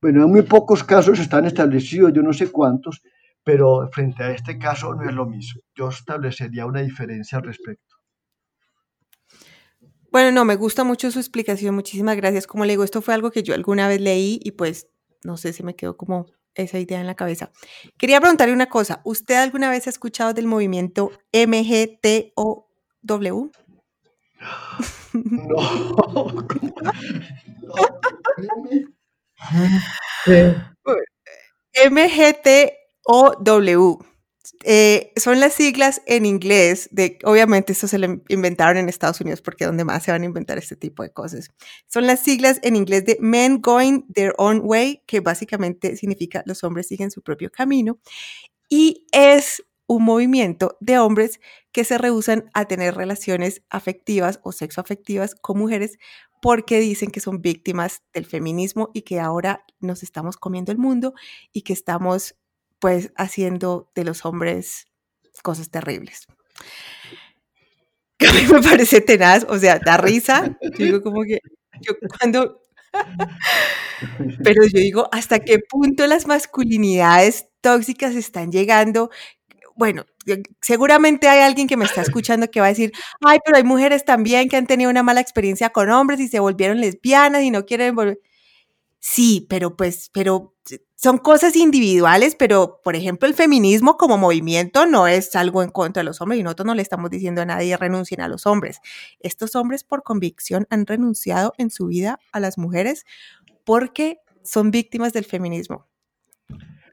Bueno, en muy pocos casos están establecidos, yo no sé cuántos, pero frente a este caso no es lo mismo. Yo establecería una diferencia al respecto.
Bueno, no, me gusta mucho su explicación, muchísimas gracias. Como le digo, esto fue algo que yo alguna vez leí y pues no sé si me quedó como esa idea en la cabeza. Quería preguntarle una cosa, ¿usted alguna vez ha escuchado del movimiento MGTOW? No. MGTOW. Eh, son las siglas en inglés de, obviamente esto se lo inventaron en Estados Unidos porque donde más se van a inventar este tipo de cosas. Son las siglas en inglés de Men Going Their Own Way, que básicamente significa los hombres siguen su propio camino. Y es un movimiento de hombres que se rehusan a tener relaciones afectivas o sexoafectivas con mujeres porque dicen que son víctimas del feminismo y que ahora nos estamos comiendo el mundo y que estamos pues haciendo de los hombres cosas terribles. a mí me parece tenaz, o sea, da risa. Yo digo como que yo cuando pero yo digo, ¿hasta qué punto las masculinidades tóxicas están llegando bueno, seguramente hay alguien que me está escuchando que va a decir, ay, pero hay mujeres también que han tenido una mala experiencia con hombres y se volvieron lesbianas y no quieren volver. Sí, pero pues, pero son cosas individuales, pero por ejemplo el feminismo como movimiento no es algo en contra de los hombres y nosotros no le estamos diciendo a nadie renuncien a los hombres. Estos hombres por convicción han renunciado en su vida a las mujeres porque son víctimas del feminismo.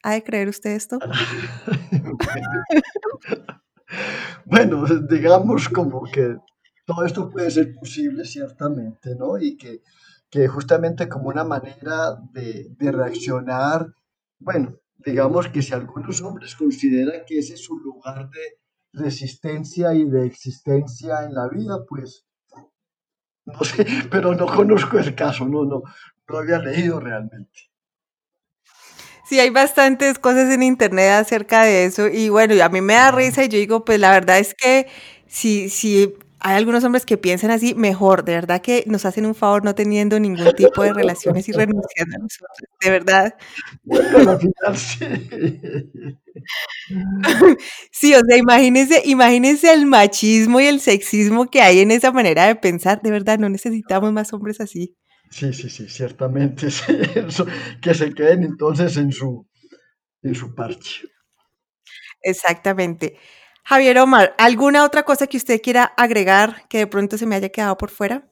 ¿Ha de creer usted esto?
bueno, digamos como que todo esto puede ser posible ciertamente, ¿no? Y que, que justamente como una manera de, de, reaccionar, bueno, digamos que si algunos hombres consideran que ese es su lugar de resistencia y de existencia en la vida, pues no sé, pero no conozco el caso, no, no, no había leído realmente.
Sí, hay bastantes cosas en internet acerca de eso y bueno, a mí me da risa y yo digo, pues la verdad es que si, si hay algunos hombres que piensan así, mejor, de verdad que nos hacen un favor no teniendo ningún tipo de relaciones y renunciando a nosotros, de verdad. Sí, o sea, imagínense, imagínense el machismo y el sexismo que hay en esa manera de pensar, de verdad, no necesitamos más hombres así.
Sí, sí, sí, ciertamente. que se queden entonces en su, en su parche.
Exactamente. Javier Omar, ¿alguna otra cosa que usted quiera agregar que de pronto se me haya quedado por fuera?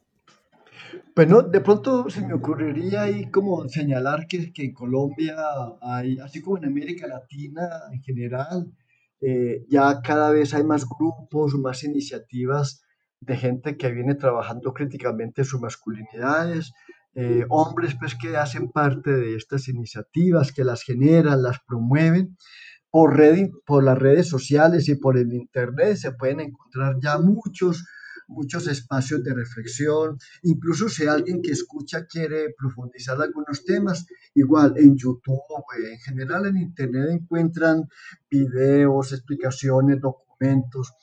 Bueno, de pronto se me ocurriría ahí como señalar que, que en Colombia hay, así como en América Latina en general, eh, ya cada vez hay más grupos, más iniciativas de gente que viene trabajando críticamente sus masculinidades, eh, hombres pues que hacen parte de estas iniciativas, que las generan, las promueven. Por, red, por las redes sociales y por el internet se pueden encontrar ya muchos muchos espacios de reflexión, incluso si alguien que escucha quiere profundizar algunos temas, igual en YouTube, en general en Internet encuentran videos, explicaciones, documentos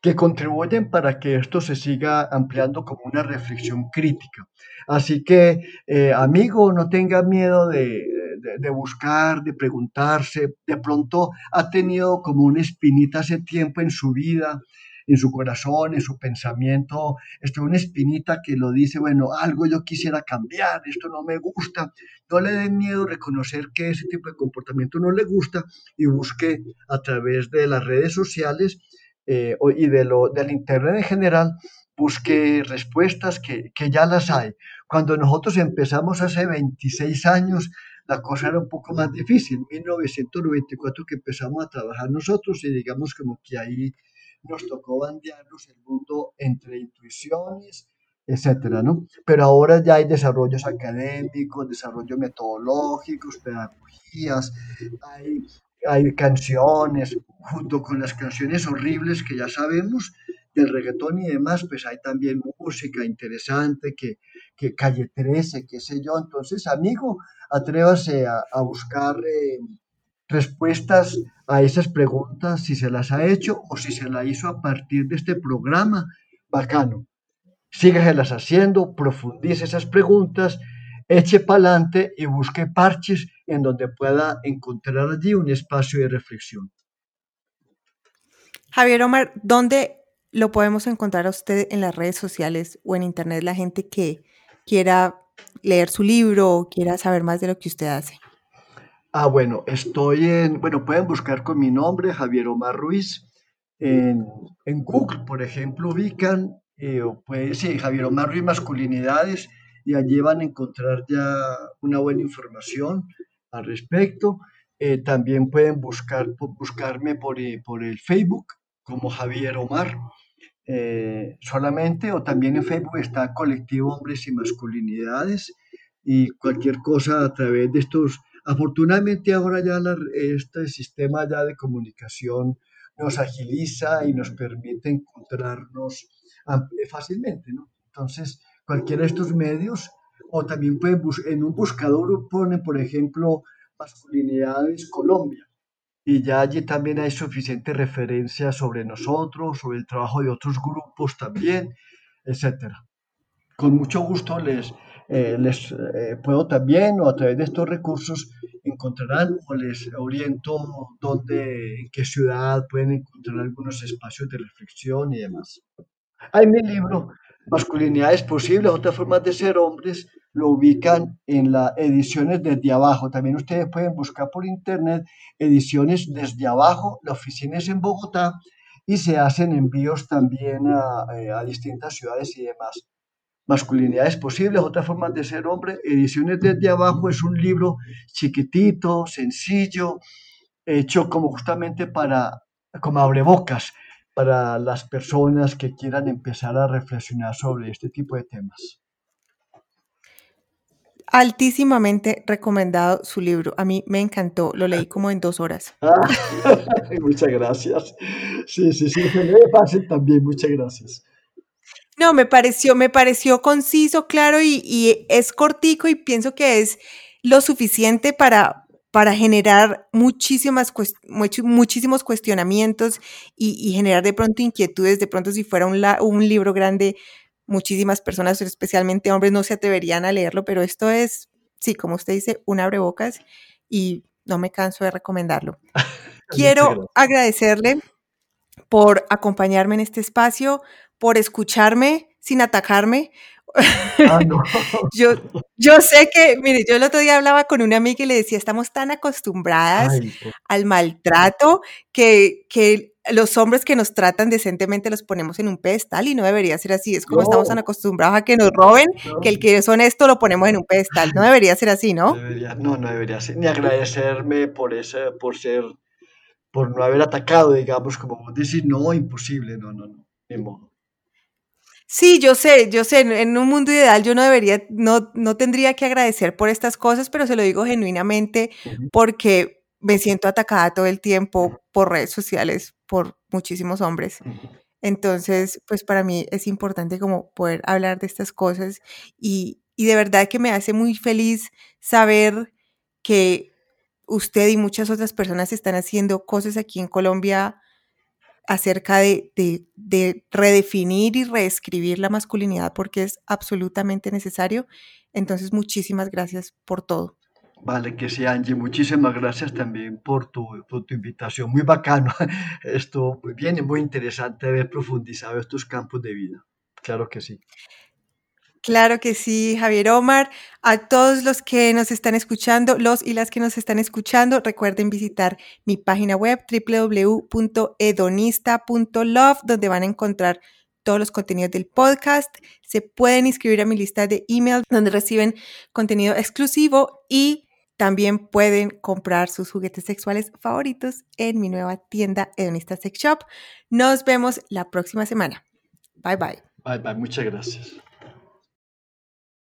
que contribuyen para que esto se siga ampliando como una reflexión crítica. Así que, eh, amigo, no tenga miedo de, de, buscar, de preguntarse. De pronto ha tenido como una espinita hace tiempo en su vida, en su corazón, en su pensamiento, esto una espinita que lo dice, bueno, algo yo quisiera cambiar, esto no me gusta. No le den miedo reconocer que ese tipo de comportamiento no le gusta y busque a través de las redes sociales eh, y de lo, del Internet en general, busque respuestas que, que ya las hay. Cuando nosotros empezamos hace 26 años, la cosa era un poco más difícil. En 1994 que empezamos a trabajar nosotros y digamos como que ahí nos tocó bandearnos el mundo entre intuiciones, etcétera, ¿no? Pero ahora ya hay desarrollos académicos, desarrollos metodológicos, pedagogías, hay, hay canciones, junto con las canciones horribles que ya sabemos del reggaetón y demás, pues hay también música interesante que, que Calle 13, qué sé yo. Entonces, amigo, atrévase a, buscar eh, respuestas a esas preguntas, si se las ha hecho o si se las hizo a partir de este programa. Bacano. Sígaselas haciendo, profundice esas preguntas, eche para adelante y busque parches en donde pueda encontrar allí un espacio de reflexión.
Javier Omar, ¿dónde lo podemos encontrar a usted en las redes sociales o en internet la gente que quiera leer su libro o quiera saber más de lo que usted hace?
Ah, bueno, estoy en, bueno, pueden buscar con mi nombre, Javier Omar Ruiz, en, Google, por ejemplo, ubican, eh, pues sí, Javier Omar Ruiz Masculinidades, y allí van a encontrar ya una buena información al respecto. Eh, también pueden buscar, buscarme por, eh, por el Facebook como Javier Omar. Eh, solamente o también en Facebook está Colectivo Hombres y Masculinidades y cualquier cosa a través de estos. Afortunadamente ahora ya este sistema ya de comunicación nos agiliza y nos permite encontrarnos fácilmente, ¿no? Entonces, cualquiera de estos medios o también en un buscador ponen, por ejemplo, Masculinidades Colombia y ya allí también hay suficiente referencia sobre nosotros, sobre el trabajo de otros grupos también, etc. Con mucho gusto les, eh, les eh, puedo también, o a través de estos recursos, encontrarán o les oriento dónde, en qué ciudad pueden encontrar algunos espacios de reflexión y demás. Hay mi libro, Masculinidades Posibles, otras formas de ser hombres, lo ubican en las ediciones desde abajo. También ustedes pueden buscar por internet ediciones desde abajo. La oficina es en Bogotá y se hacen envíos también a, eh, distintas ciudades y demás. Masculinidades posibles, otras formas de ser hombre. Ediciones desde abajo es un libro chiquitito, sencillo, hecho como justamente para, como abrebocas, para las personas que quieran empezar a reflexionar sobre este tipo de temas
altísimamente recomendado su libro. A mí me encantó, lo leí como en dos horas.
muchas gracias. Sí, sí, sí, me fácil también, muchas gracias.
No, me pareció, me pareció conciso, claro, y, es cortico y pienso que es lo suficiente para, para generar muchísimas, muchísimos cuestionamientos y, generar de pronto inquietudes. De pronto, si fuera un, un libro grande, muchísimas personas, especialmente hombres, no se atreverían a leerlo, pero esto es, sí, como usted dice, un abrebocas y no me canso de recomendarlo. Quiero agradecerle por acompañarme en este espacio, por escucharme sin atacarme. Ah, yo, yo sé que, mire, yo el otro día hablaba con una amiga y le decía, estamos tan acostumbradas al maltrato que, que los hombres que nos tratan decentemente los ponemos en un pedestal y no debería ser así. Es como estamos tan acostumbrados a que nos roben, que el que es honesto lo ponemos en un pedestal. No debería ser así, ¿no?
no, no debería ser. Ni agradecerme por ese, por ser, por no haber atacado, digamos, como decir, no, imposible, no, no, no, ni modo.
Sí, yo sé, yo sé, en un mundo ideal yo no debería, no, no tendría que agradecer por estas cosas, pero se lo digo genuinamente porque me siento atacada todo el tiempo por redes sociales por muchísimos hombres. Entonces, pues para mí es importante como poder hablar de estas cosas y, y de verdad que me hace muy feliz saber que usted y muchas otras personas están haciendo cosas aquí en Colombia acerca de, de, de, redefinir y reescribir la masculinidad porque es absolutamente necesario. Entonces, muchísimas gracias por todo.
Vale, que sí, Angie. Muchísimas gracias también por tu, por tu invitación. Muy bacano. Esto viene muy interesante haber profundizado estos campos de vida. Claro que sí.
Claro que sí, Javier Omar. A todos los que nos están escuchando, los y las que nos están escuchando, recuerden visitar mi página web www.edonista.love, donde van a encontrar todos los contenidos del podcast. Se pueden inscribir a mi lista de email, donde reciben contenido exclusivo y también pueden comprar sus juguetes sexuales favoritos en mi nueva tienda Edonista Sex Shop. Nos vemos la próxima semana. Bye bye.
Bye bye. Muchas gracias.